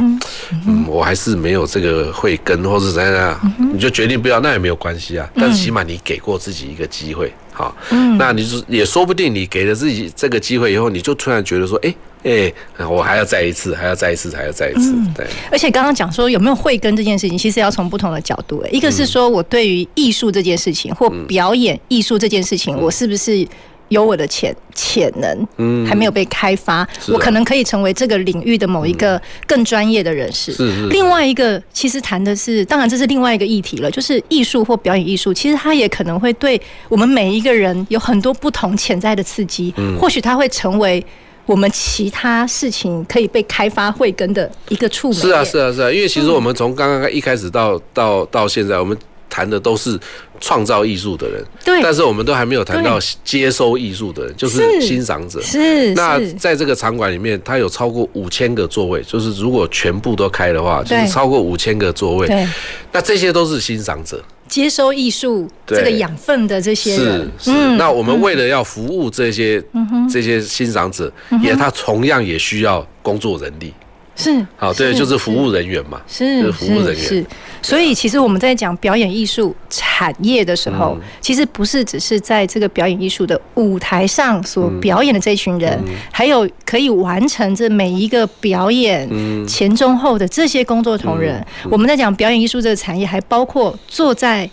嗯。我还是没有这个慧根，或是怎样，你就决定不要，那也没有关系啊。但是起码你给过自己一个机会，好，那你就也说不定，你给了自己这个机会以后，你就突然觉得说，哎哎，我还要再一次，还要再一次，还要再一次。对。而且刚刚讲说有没有慧根这件事情，其实要从不同的角度。一个是说我对于艺术这件事情，或表演艺术这件事情，我是不是？有我的潜潜能，嗯，还没有被开发，啊、我可能可以成为这个领域的某一个更专业的人士。是是是。另外一个，其实谈的是，当然这是另外一个议题了，就是艺术或表演艺术，其实它也可能会对我们每一个人有很多不同潜在的刺激。嗯。或许它会成为我们其他事情可以被开发慧根的一个触媒。是啊是啊是啊，因为其实我们从刚刚一开始到到到现在，我们。谈的都是创造艺术的人，对，但是我们都还没有谈到接收艺术的人，就是欣赏者。是，那在这个场馆里面，它有超过五千个座位，就是如果全部都开的话，就是超过五千个座位。对，那这些都是欣赏者，接收艺术这个养分的这些人。是是，那我们为了要服务这些这些欣赏者，也他同样也需要工作人力。是，好，对，就是服务人员嘛，是，是服务人员。是，所以其实我们在讲表演艺术产业的时候，其实不是只是在这个表演艺术的舞台上所表演的这群人，还有可以完成这每一个表演前中后的这些工作同仁。我们在讲表演艺术这个产业，还包括坐在。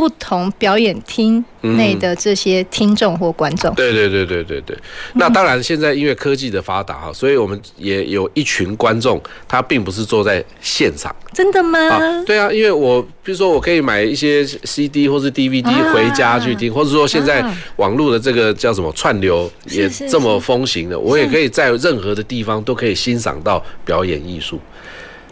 不同表演厅内的这些听众或观众，对对对对对对。那当然，现在因为科技的发达哈，所以我们也有一群观众，他并不是坐在现场。真的吗？啊，对啊，因为我比如说，我可以买一些 CD 或是 DVD 回家去听，或者说现在网络的这个叫什么串流也这么风行的，我也可以在任何的地方都可以欣赏到表演艺术。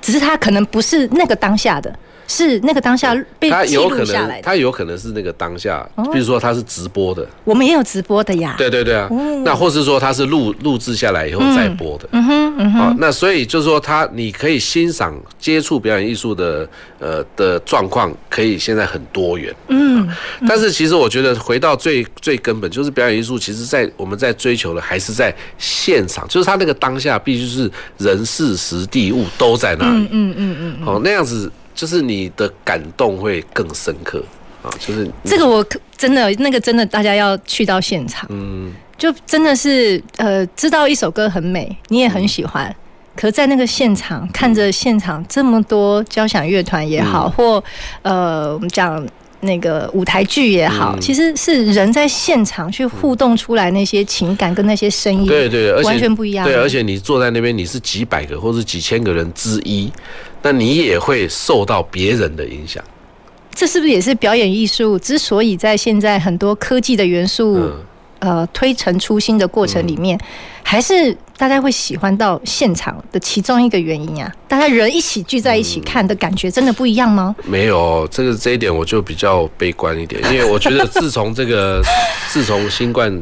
只是他可能不是那个当下的。是那个当下被记录下来的，他有可能是那个当下，比如说他是直播的，我们也有直播的呀。对对对啊，那或是说他是录录制下来以后再播的。嗯哼嗯哼。那所以就是说他你可以欣赏接触表演艺术的呃的状况，可以现在很多元。嗯。但是其实我觉得回到最最根本，就是表演艺术，其实在我们在追求的还是在现场，就是他那个当下必须是人事时地物都在那里。嗯嗯嗯嗯。好，那样子。就是你的感动会更深刻。啊！就是这个，我真的那个真的，大家要去到现场，嗯，就真的是呃，知道一首歌很美，你也很喜欢，嗯、可在那个现场看着现场这么多交响乐团也好，嗯、或呃，我们讲那个舞台剧也好，嗯、其实是人在现场去互动出来那些情感跟那些声音，对对，完全不一样。对，而且你坐在那边，你是几百个或是几千个人之一。那你也会受到别人的影响，这是不是也是表演艺术之所以在现在很多科技的元素，嗯、呃推陈出新的过程里面，嗯、还是大家会喜欢到现场的其中一个原因啊？大家人一起聚在一起看的感觉真的不一样吗？嗯、没有，这个这一点我就比较悲观一点，因为我觉得自从这个 自从新冠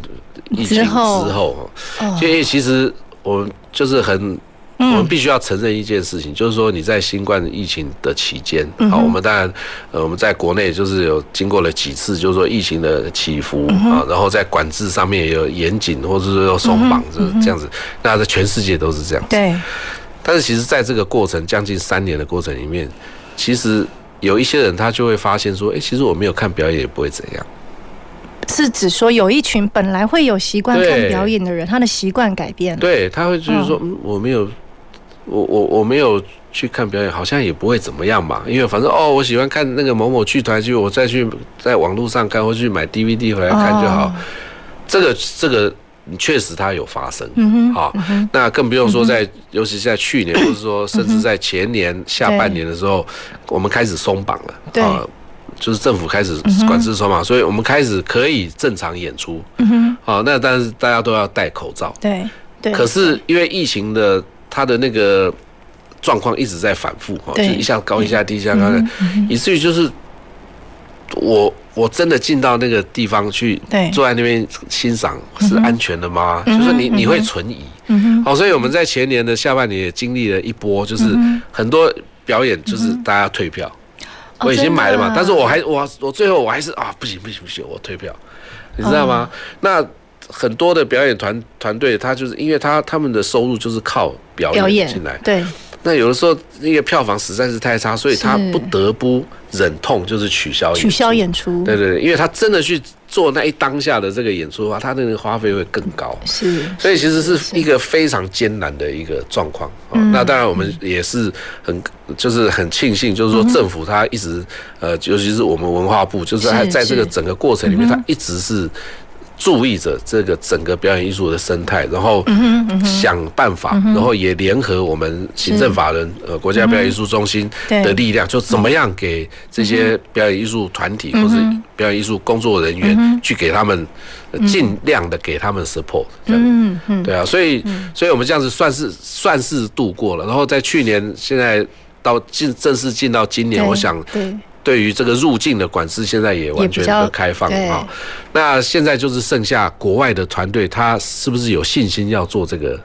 疫情之后，所以其实我就是很。我们必须要承认一件事情，就是说你在新冠疫情的期间，好，我们当然，呃，我们在国内就是有经过了几次，就是说疫情的起伏啊，然后在管制上面也有严谨，或者是说松绑，这这样子，那在全世界都是这样子。对。但是其实在这个过程将近三年的过程里面，其实有一些人他就会发现说，哎，其实我没有看表演也不会怎样。是指说有一群本来会有习惯看表演的人，他的习惯改变了。对，他会就是说，嗯，我没有，我我我没有去看表演，好像也不会怎么样吧？因为反正哦，我喜欢看那个某某剧团剧，我再去在网络上看，或去买 DVD 回来看就好。这个这个确实它有发生，嗯好，那更不用说在，尤其是在去年，或者说甚至在前年下半年的时候，我们开始松绑了，对。就是政府开始管制松绑，所以我们开始可以正常演出。嗯哼，好，那但是大家都要戴口罩。对对。可是因为疫情的它的那个状况一直在反复，哈，就一下高一下低一下高，以至于就是我我真的进到那个地方去，坐在那边欣赏是安全的吗？就是你你会存疑。嗯哼。好，所以我们在前年的下半年也经历了一波，就是很多表演就是大家退票。我已经买了嘛，但是我还我我最后我还是啊不行不行不行，我退票，你知道吗？那很多的表演团团队，他就是因为他他们的收入就是靠表演进来，对。那有的时候那个票房实在是太差，所以他不得不忍痛就是取消取消演出。对对对，因为他真的去做那一当下的这个演出的话，他那个花费会更高。是，所以其实是一个非常艰难的一个状况。嗯。那当然我们也是很就是很庆幸，就是说政府他一直呃，尤其是我们文化部，就是还在这个整个过程里面，他一直是。注意着这个整个表演艺术的生态，然后想办法，然后也联合我们行政法人呃国家表演艺术中心的力量，就怎么样给这些表演艺术团体或者表演艺术工作人员去给他们尽量的给他们 support。嗯嗯，对啊，所以所以我们这样子算是算是度过了。然后在去年现在到进正式进到今年，我想。对于这个入境的管制，现在也完全的开放啊。那现在就是剩下国外的团队，他是不是有信心要做这个？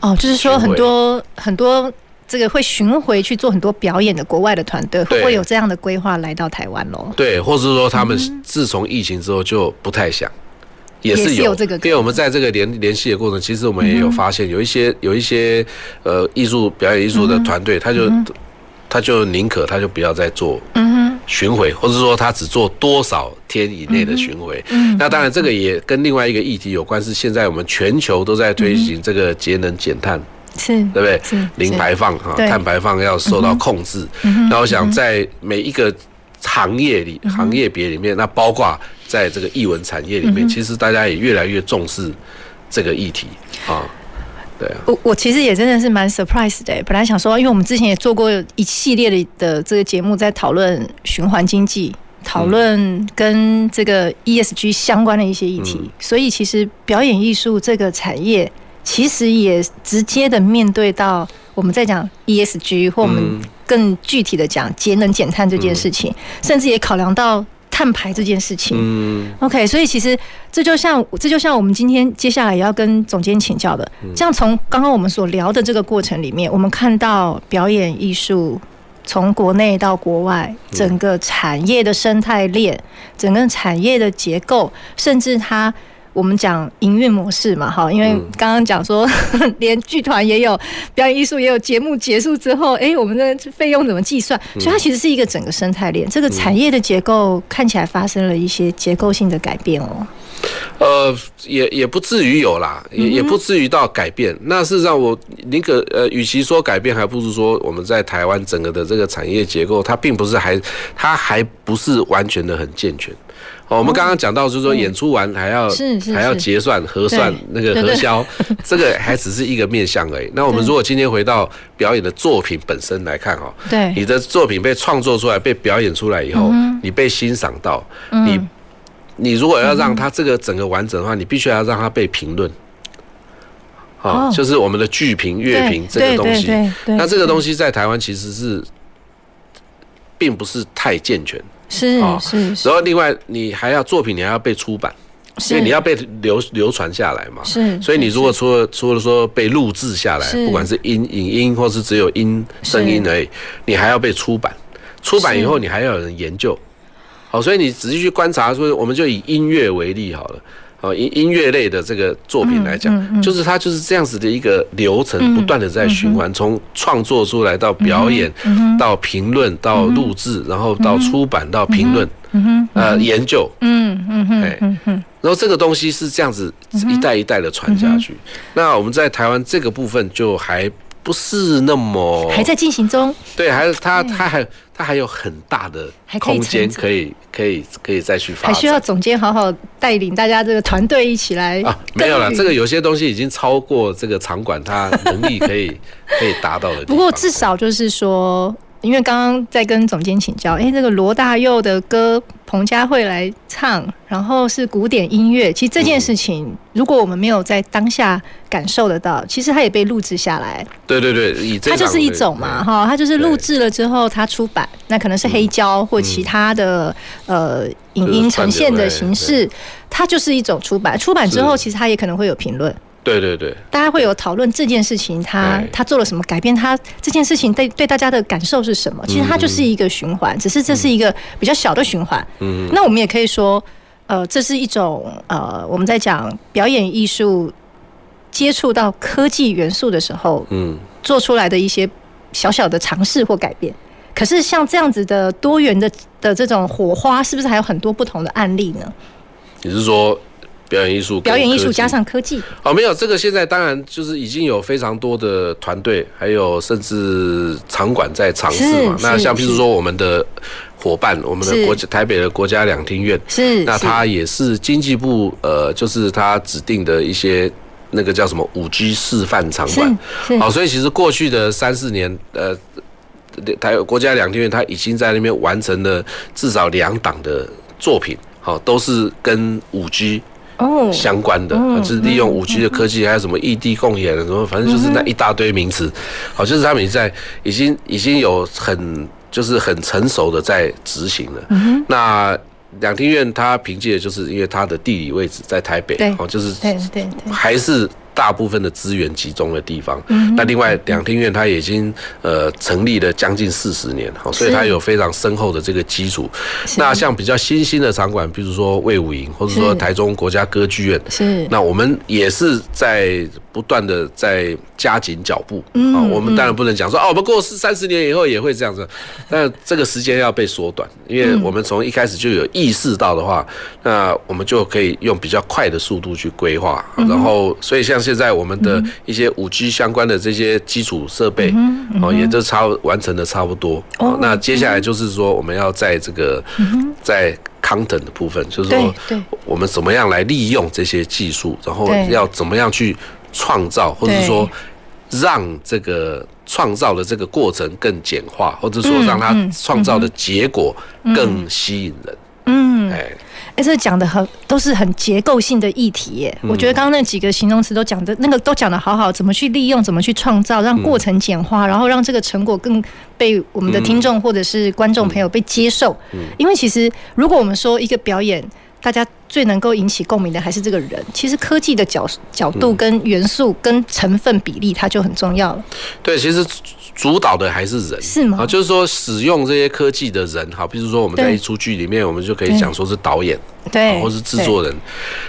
哦，就是说很多很多这个会巡回去做很多表演的国外的团队，会不会有这样的规划来到台湾喽？对，或者说他们自从疫情之后就不太想，也是有这个。因为我们在这个联联系的过程，其实我们也有发现，有一些有一些呃艺术表演艺术的团队，他就他就宁可他就不要再做。嗯。巡回，或者说他只做多少天以内的巡回。嗯，那当然这个也跟另外一个议题有关，是现在我们全球都在推行这个节能减碳，是，对不对？是零排放哈，碳排放要受到控制。那我想在每一个行业里、行业别里面，那包括在这个艺文产业里面，其实大家也越来越重视这个议题啊。对啊，我我其实也真的是蛮 surprise 的。本来想说，因为我们之前也做过一系列的的这个节目，在讨论循环经济，讨论跟这个 ESG 相关的一些议题，嗯、所以其实表演艺术这个产业，其实也直接的面对到我们在讲 ESG，或我们更具体的讲节能减碳这件事情，嗯、甚至也考量到。碳排这件事情，嗯，OK，所以其实这就像这就像我们今天接下来也要跟总监请教的，这样从刚刚我们所聊的这个过程里面，我们看到表演艺术从国内到国外，整个产业的生态链，整个产业的结构，甚至它。我们讲营运模式嘛，哈，因为刚刚讲说，连剧团也有表演艺术，也有节目结束之后，哎，我们的费用怎么计算？所以它其实是一个整个生态链，这个产业的结构看起来发生了一些结构性的改变哦。呃，也也不至于有啦，也也不至于到改变。那事实上，我宁可呃，与其说改变，还不如说我们在台湾整个的这个产业结构，它并不是还，它还不是完全的很健全。哦，我们刚刚讲到，就是说演出完还要还要结算核算那个核销，这个还只是一个面向而已。那我们如果今天回到表演的作品本身来看哦，对，你的作品被创作出来、被表演出来以后，你被欣赏到，你你如果要让它这个整个完整的话，你必须要让它被评论。好，就是我们的剧评、乐评这个东西。那这个东西在台湾其实是并不是太健全。是是，然后另外你还要作品，你还要被出版，因为你要被流流传下来嘛。是，所以你如果除了除了说被录制下来，不管是音影音或是只有音声音而已，你还要被出版。出版以后你还要有人研究。好，所以你仔细去观察，说我们就以音乐为例好了。哦，音音乐类的这个作品来讲，就是它就是这样子的一个流程，不断的在循环，从创作出来到表演，到评论，到录制，然后到出版，到评论，嗯哼，呃，研究，嗯嗯哼，嗯哼，然后这个东西是这样子一代一代的传下去。那我们在台湾这个部分就还不是那么还在进行中，对，还是他，他还他还有很大的空间可以可以可以再去发展，还需要总监好好带领大家这个团队一起来啊，没有了，这个有些东西已经超过这个场馆它能力可以 可以达到的。不过至少就是说。因为刚刚在跟总监请教，哎，这个罗大佑的歌彭佳慧来唱，然后是古典音乐。其实这件事情，嗯、如果我们没有在当下感受得到，其实它也被录制下来。对对对，它就是一种嘛，哈，它就是录制了之后它出版，那可能是黑胶或其他的、嗯、呃影音呈现的形式，它就是一种出版。出版之后，其实它也可能会有评论。对对对，大家会有讨论这件事情他，他他做了什么改变？他这件事情对对大家的感受是什么？其实它就是一个循环，只是这是一个比较小的循环。嗯，那我们也可以说，呃，这是一种呃，我们在讲表演艺术接触到科技元素的时候，嗯，做出来的一些小小的尝试或改变。可是像这样子的多元的的这种火花，是不是还有很多不同的案例呢？你是说？表演艺术，表演艺术加上科技哦，没有这个，现在当然就是已经有非常多的团队，还有甚至场馆在尝试嘛。那像譬如说我们的伙伴，我们的国台北的国家两厅院，是那它也是经济部呃，就是它指定的一些那个叫什么五 G 示范场馆。好，所以其实过去的三四年，呃，台国家两厅院它已经在那边完成了至少两档的作品，好，都是跟五 G。哦，相关的，就是利用五 G 的科技，还有什么异地共演什么，反正就是那一大堆名词，好，就是他们已经在已经已经有很就是很成熟的在执行了。那两厅院它凭借就是因为它的地理位置在台北，哦，就是对对对，还是。大部分的资源集中的地方，嗯、那另外两厅院它已经呃成立了将近四十年，好，所以它有非常深厚的这个基础。那像比较新兴的场馆，比如说魏武营，或者说台中国家歌剧院，是，那我们也是在不断的在加紧脚步。嗯，啊，我们当然不能讲说哦，我们过四三十年以后也会这样子，但这个时间要被缩短，因为我们从一开始就有意识到的话，那我们就可以用比较快的速度去规划，然后所以像。现在我们的一些五 G 相关的这些基础设备哦，也都差完成的差不多。哦，那接下来就是说，我们要在这个在 content 的部分，就是说，我们怎么样来利用这些技术，然后要怎么样去创造，或者说让这个创造的这个过程更简化，或者说让它创造的结果更吸引人。嗯，哎。哎，这讲的很都是很结构性的议题耶。我觉得刚刚那几个形容词都讲的那个都讲的好好，怎么去利用，怎么去创造，让过程简化，然后让这个成果更被我们的听众或者是观众朋友被接受。因为其实如果我们说一个表演，大家最能够引起共鸣的还是这个人。其实科技的角角度跟元素跟成分比例，它就很重要了。对，其实。主导的还是人，是吗？啊，就是说使用这些科技的人，好，比如说我们在一出剧里面，我们就可以讲说是导演，对，或是制作人，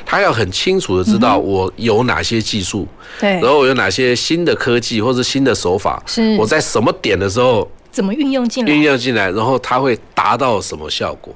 他要很清楚的知道我有哪些技术，对，然后我有哪些新的科技或是新的手法，是我在什么点的时候怎么运用进来，运用进来，然后它会达到什么效果。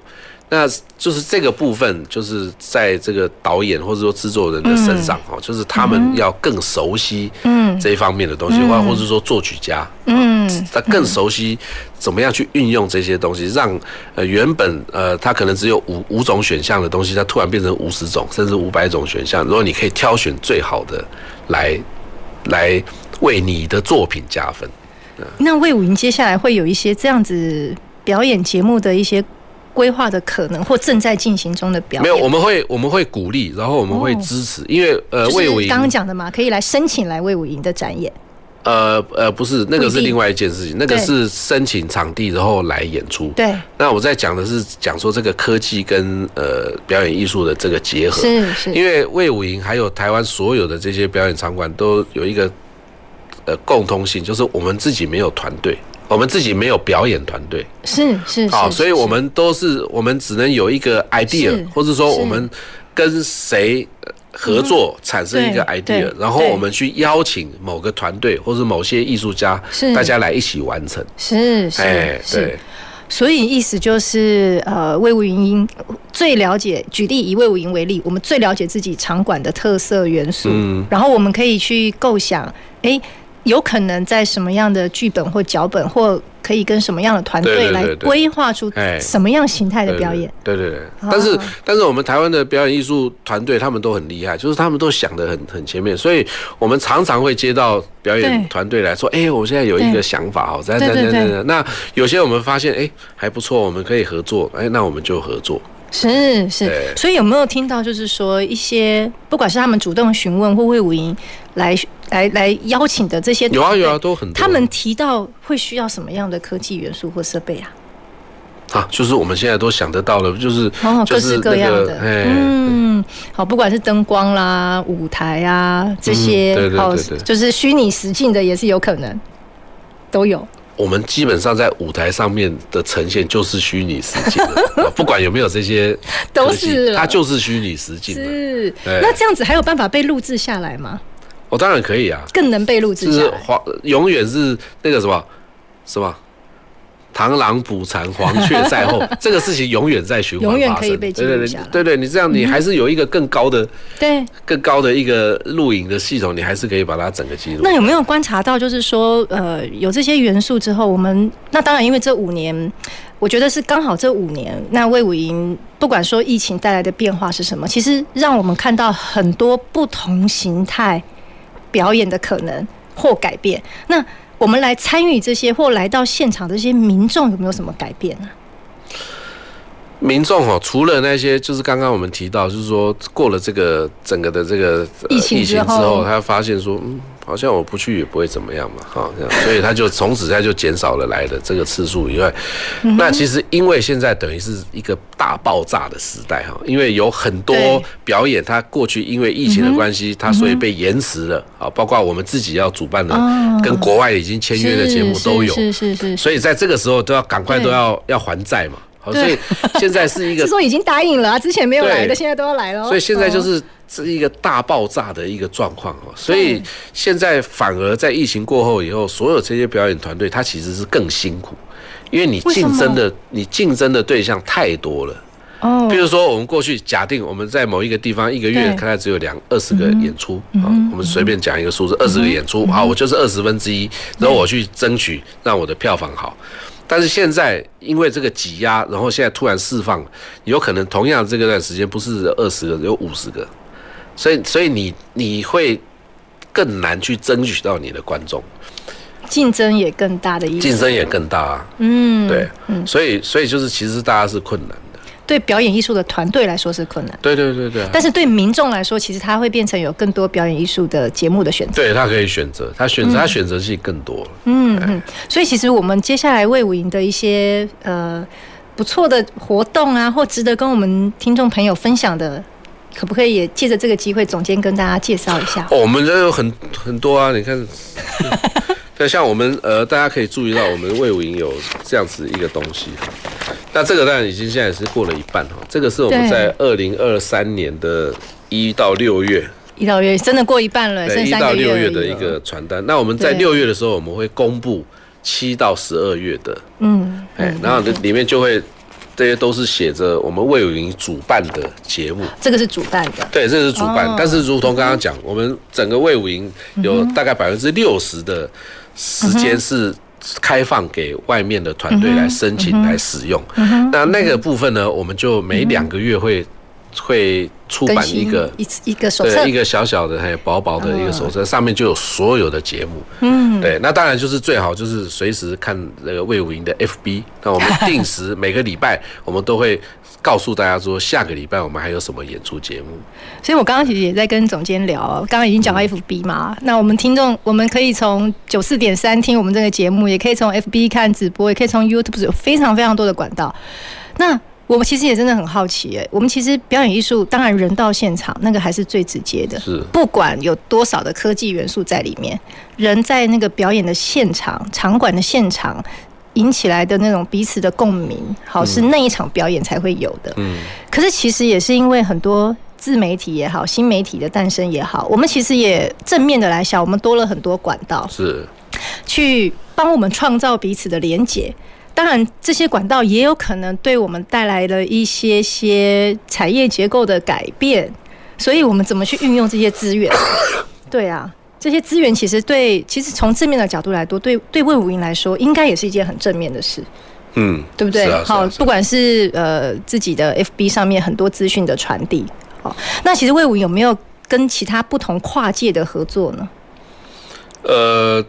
那就是这个部分，就是在这个导演或者说制作人的身上哈，就是他们要更熟悉嗯这一方面的东西，或或者说作曲家嗯，他更熟悉怎么样去运用这些东西，让呃原本呃他可能只有五五种选项的东西，它突然变成五十种甚至五百种选项。如果你可以挑选最好的来来为你的作品加分。那魏武营接下来会有一些这样子表演节目的一些。规划的可能或正在进行中的表演，没有，我们会我们会鼓励，然后我们会支持，因为呃，魏武营刚刚讲的嘛，可以来申请来魏武营的展演。呃呃，不是，那个是另外一件事情，那个是申请场地然后来演出。对，那我在讲的是讲说这个科技跟呃表演艺术的这个结合，是是，因为魏武营还有台湾所有的这些表演场馆都有一个呃共通性，就是我们自己没有团队。我们自己没有表演团队，是是好，所以我们都是我们只能有一个 idea，或者说我们跟谁合作产生一个 idea，然后我们去邀请某个团队或者某些艺术家，大家来一起完成。是是，哎，对。所以意思就是，呃，魏武营最了解，举例以魏武营为例，我们最了解自己场馆的特色元素，嗯。然后我们可以去构想，诶，有可能在什么样的剧本或脚本，或可以跟什么样的团队来规划出哎。什么样形态的表演。对对对，哦但是但是我们台湾的表演艺术团队他们都很厉害，就是他们都想的很很前面，所以我们常常会接到表演团队来说，哎，我现在有一个想法哦，在在在在，那有些我们发现哎还不错，我们可以合作，哎，那我们就合作。是是，所以有没有听到，就是说一些不管是他们主动询问或卫武营来来来邀请的这些有啊有啊，都很多。他们提到会需要什么样的科技元素或设备啊？啊，就是我们现在都想得到了，就是哦，各式就是各样的，嗯，好，不管是灯光啦、舞台啊这些，嗯对对好对对，就是虚拟实境的也是有可能，都有。我们基本上在舞台上面的呈现就是虚拟实境 不管有没有这些都是它就是虚拟实境。是，那这样子还有办法被录制下来吗？我、当然可以啊，更能被录就是制下来。黄永远是那个什么什么。螳螂捕蝉，黄雀在后，这个事情永远在循环，永远可以被记录对对下对对对，你这样你还是有一个更高的、对，更高的一个录影的系统，你还是可以把它整个记录。那有没有观察到，就是说，呃，有这些元素之后，我们那当然，因为这五年，我觉得是刚好这五年，那魏武营不管说疫情带来的变化是什么，其实让我们看到很多不同形态表演的可能或改变。那我们来参与这些或来到现场的这些民众有没有什么改变呢？民众哦，除了那些就是刚刚我们提到，就是说过了这个整个的这个、呃疫情之后他发现说，嗯，好像我不去也不会怎么样嘛，哈，这样，所以他就从此他就减少了来的这个次数以外，嗯那其实因为现在等于是一个大爆炸的时代哈，因为有很多表演，他过去因为疫情的关系，它所以被延迟了啊，包括我们自己要主办的哦，跟国外已经签约的节目都有，是是是是，所以在这个时候都要赶快都要要还债嘛。好，所以 现在是一个是，说已经答应了啊，之前没有来的，现在都要来了。所以现在就哦是是一个大爆炸的一个状况哦。所以现在反而在疫情过后以后，所有这些表演团队，他其实是更辛苦，因为你竞争的你竞争的对象太多了。哦，比如说我们过去假定我们在某一个地方一个月对大概只有两二十个演出啊，嗯我们随便讲一个数字，二十个演出，啊，我就是二十分之一，然后我去争取让我的票房好。但是现在因为这个挤压，然后现在突然释放，有可能同样这个段时间不是二十个，有五十个，所以所以你你会更难去争取到你的观众，竞争也更大的意思，竞争也更大啊。嗯，对，嗯，所以所以就是其实大家是困难的。对表演艺术的团队来说是困难，对对对对啊。但是对民众来说，其实他会变成有更多表演艺术的节目的选择。对他可以选择，他选择他选择性更多了。嗯嗯，所以其实我们接下来魏武营的一些呃不错的活动啊，或值得跟我们听众朋友分享的，可不可以也借着这个机会，总监跟大家介绍一下？哦，我们这有很很多啊，你看，对，像我们呃，大家可以注意到，我们魏武营有这样子一个东西。那这个当然已经现在是过了一半哈，这个是我们在二零二三年的一到六月，一到六月真的过一半了，剩一到六月的一个传单。那我们在六月的时候，我们会公布七到十二月的，嗯，哎，然后里面就会这些都是写着我们魏武营主办的节目，这个是主办的，对，这是主办。哦。但是如同刚刚讲，我们整个魏武营有大概百分之六十的时间是。开放给外面的团队来申请来使用，那那个部分呢，我们就每两个月会会出版一个一一个手册，对，一个小小的还有薄薄的一个手册，上面就有所有的节目。嗯，对，那当然就是最好就是随时看那个魏武营的 FB，那我们定时 每个礼拜我们都会告诉大家说，下个礼拜我们还有什么演出节目。所以我刚刚其实也在跟总监聊，刚刚已经讲到 FB 嘛，那我们听众我们可以从九四点三听我们这个节目，也可以从 FB 看直播，也可以从 YouTube 有非常非常多的管道。那我们其实也真的很好奇，哎，我们其实表演艺术，当然人到现场那个还是最直接的，是不管有多少的科技元素在里面，人在那个表演的现场、场馆的现场引起来的那种彼此的共鸣，好，是那一场表演才会有的。嗯，可是其实也是因为很多自媒体也好，新媒体的诞生也好，我们其实也正面的来想，我们多了很多管道，是去帮我们创造彼此的连结。当然这些管道也有可能对我们带来了一些些产业结构的改变，所以我们怎么去运用这些资源？对啊，这些资源其实对，其实从正面的角度来说，对对魏武营来说，应该也是一件很正面的事。嗯，对不对？啊啊、好，不管是呃自己的 FB 上面很多资讯的传递，好，那其实魏武营有没有跟其他不同跨界的合作呢？呃，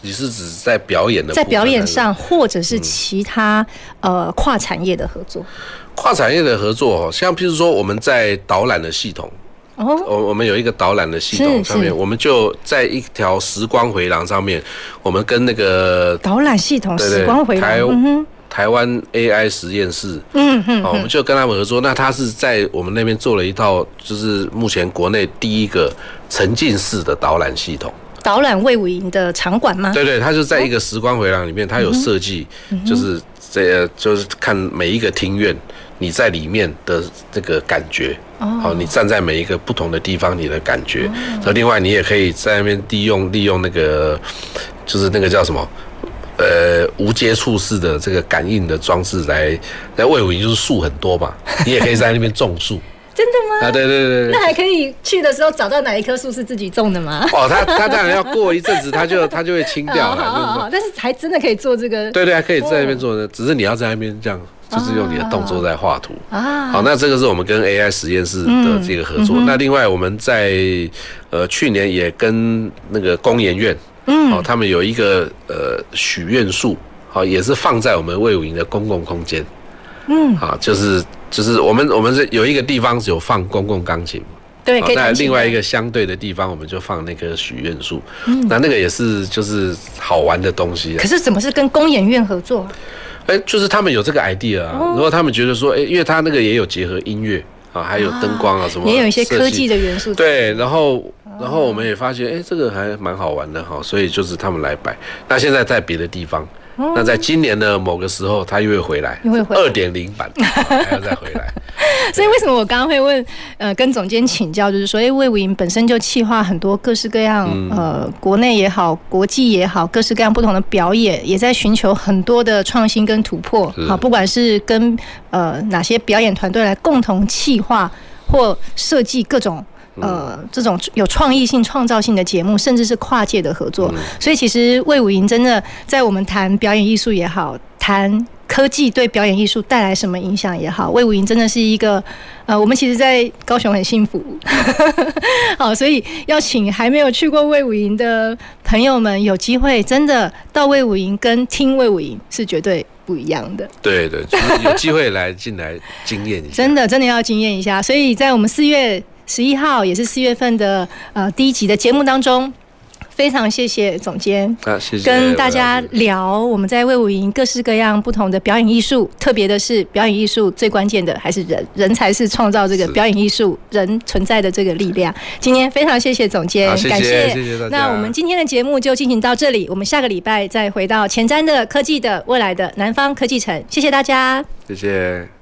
你是指在表演的，在表演上，或者是其他、嗯、呃跨产业的合作？跨产业的合作，像譬如说我们在导览的系统。哦，我我们有一个导览的系统，上面我们就在一条时光回廊上面，我们跟那个导览系统时光回廊，台、嗯、台湾 AI 实验室，嗯嗯，我们就跟他们合作。那他是在我们那边做了一套，就是目前国内第一个沉浸式的导览系统。导览魏武营的场馆吗？对对，他就在一个时光回廊里面，他有设计，就是这就是看每一个庭院。你在里面的这个感觉，好，你站在每一个不同的地方，你的感觉。那另外，你也可以在那边利用利用那个，就是那个叫什么，呃，无接触式的这个感应的装置来，来魏武营就是树很多嘛，你也可以在那边种树。真的吗？啊，对对对，那还可以去的时候找到哪一棵树是自己种的吗？哦，他他当然要过一阵子，他就他就会清掉了。好好好，但是还真的可以做这个。对对，还可以在那边做的，只是你要在那边这样。就是用你的动作在画图。啊，好，那这个是我们跟 AI 实验室的这个合作。那另外我们在呃去年也跟那个工研院，嗯，哦，他们有一个呃许愿树，好，也是放在我们魏武营的公共空间，嗯，啊，就是就是我们我们是有一个地方有放公共钢琴，对，那另外一个相对的地方我们就放那棵许愿树，嗯，那那个也是就是好玩的东西。可是怎么是跟工研院合作？哎，就是他们有这个 idea 啊，然后他们觉得说，哎，因为他那个也有结合音乐啊，还有灯光啊什么，也有一些科技的元素。对，然后然后我们也发现，哎，这个还蛮好玩的哈，所以就是他们来摆。那现在在别的地方。那在今年的某个时候，他又会回来，又会回来二点零版，还要再回来。所以为什么我刚刚会问，呃，跟总监请教，就是说，哎，卫武营本身就企划很多各式各样，呃，国内也好，国际也好，各式各样不同的表演，也在寻求很多的创新跟突破。好，不管是跟呃哪些表演团队来共同企划或设计各种。呃，这种有创意性、创造性的节目，甚至是跨界的合作，所以其实魏武营真的在我们谈表演艺术也好，谈科技对表演艺术带来什么影响也好，魏武营真的是一个呃，我们其实，在高雄很幸福。好，所以要请还没有去过魏武营的朋友们，有机会真的到魏武营跟听魏武营是绝对不一样的。对对，就是有机会来进来经验一下，真的真的要经验一下。所以在我们四月。十一号也是四月份的呃第一集的节目当中，非常谢谢总监啊，谢谢跟大家聊我们在魏武营各式各样不同的表演艺术，特别的是表演艺术最关键的还是人，人才是创造这个表演艺术人存在的这个力量。今天非常谢谢总监，感谢谢谢大家。那我们今天的节目就进行到这里，我们下个礼拜再回到前瞻的科技的未来的南方科技城，谢谢大家，谢谢。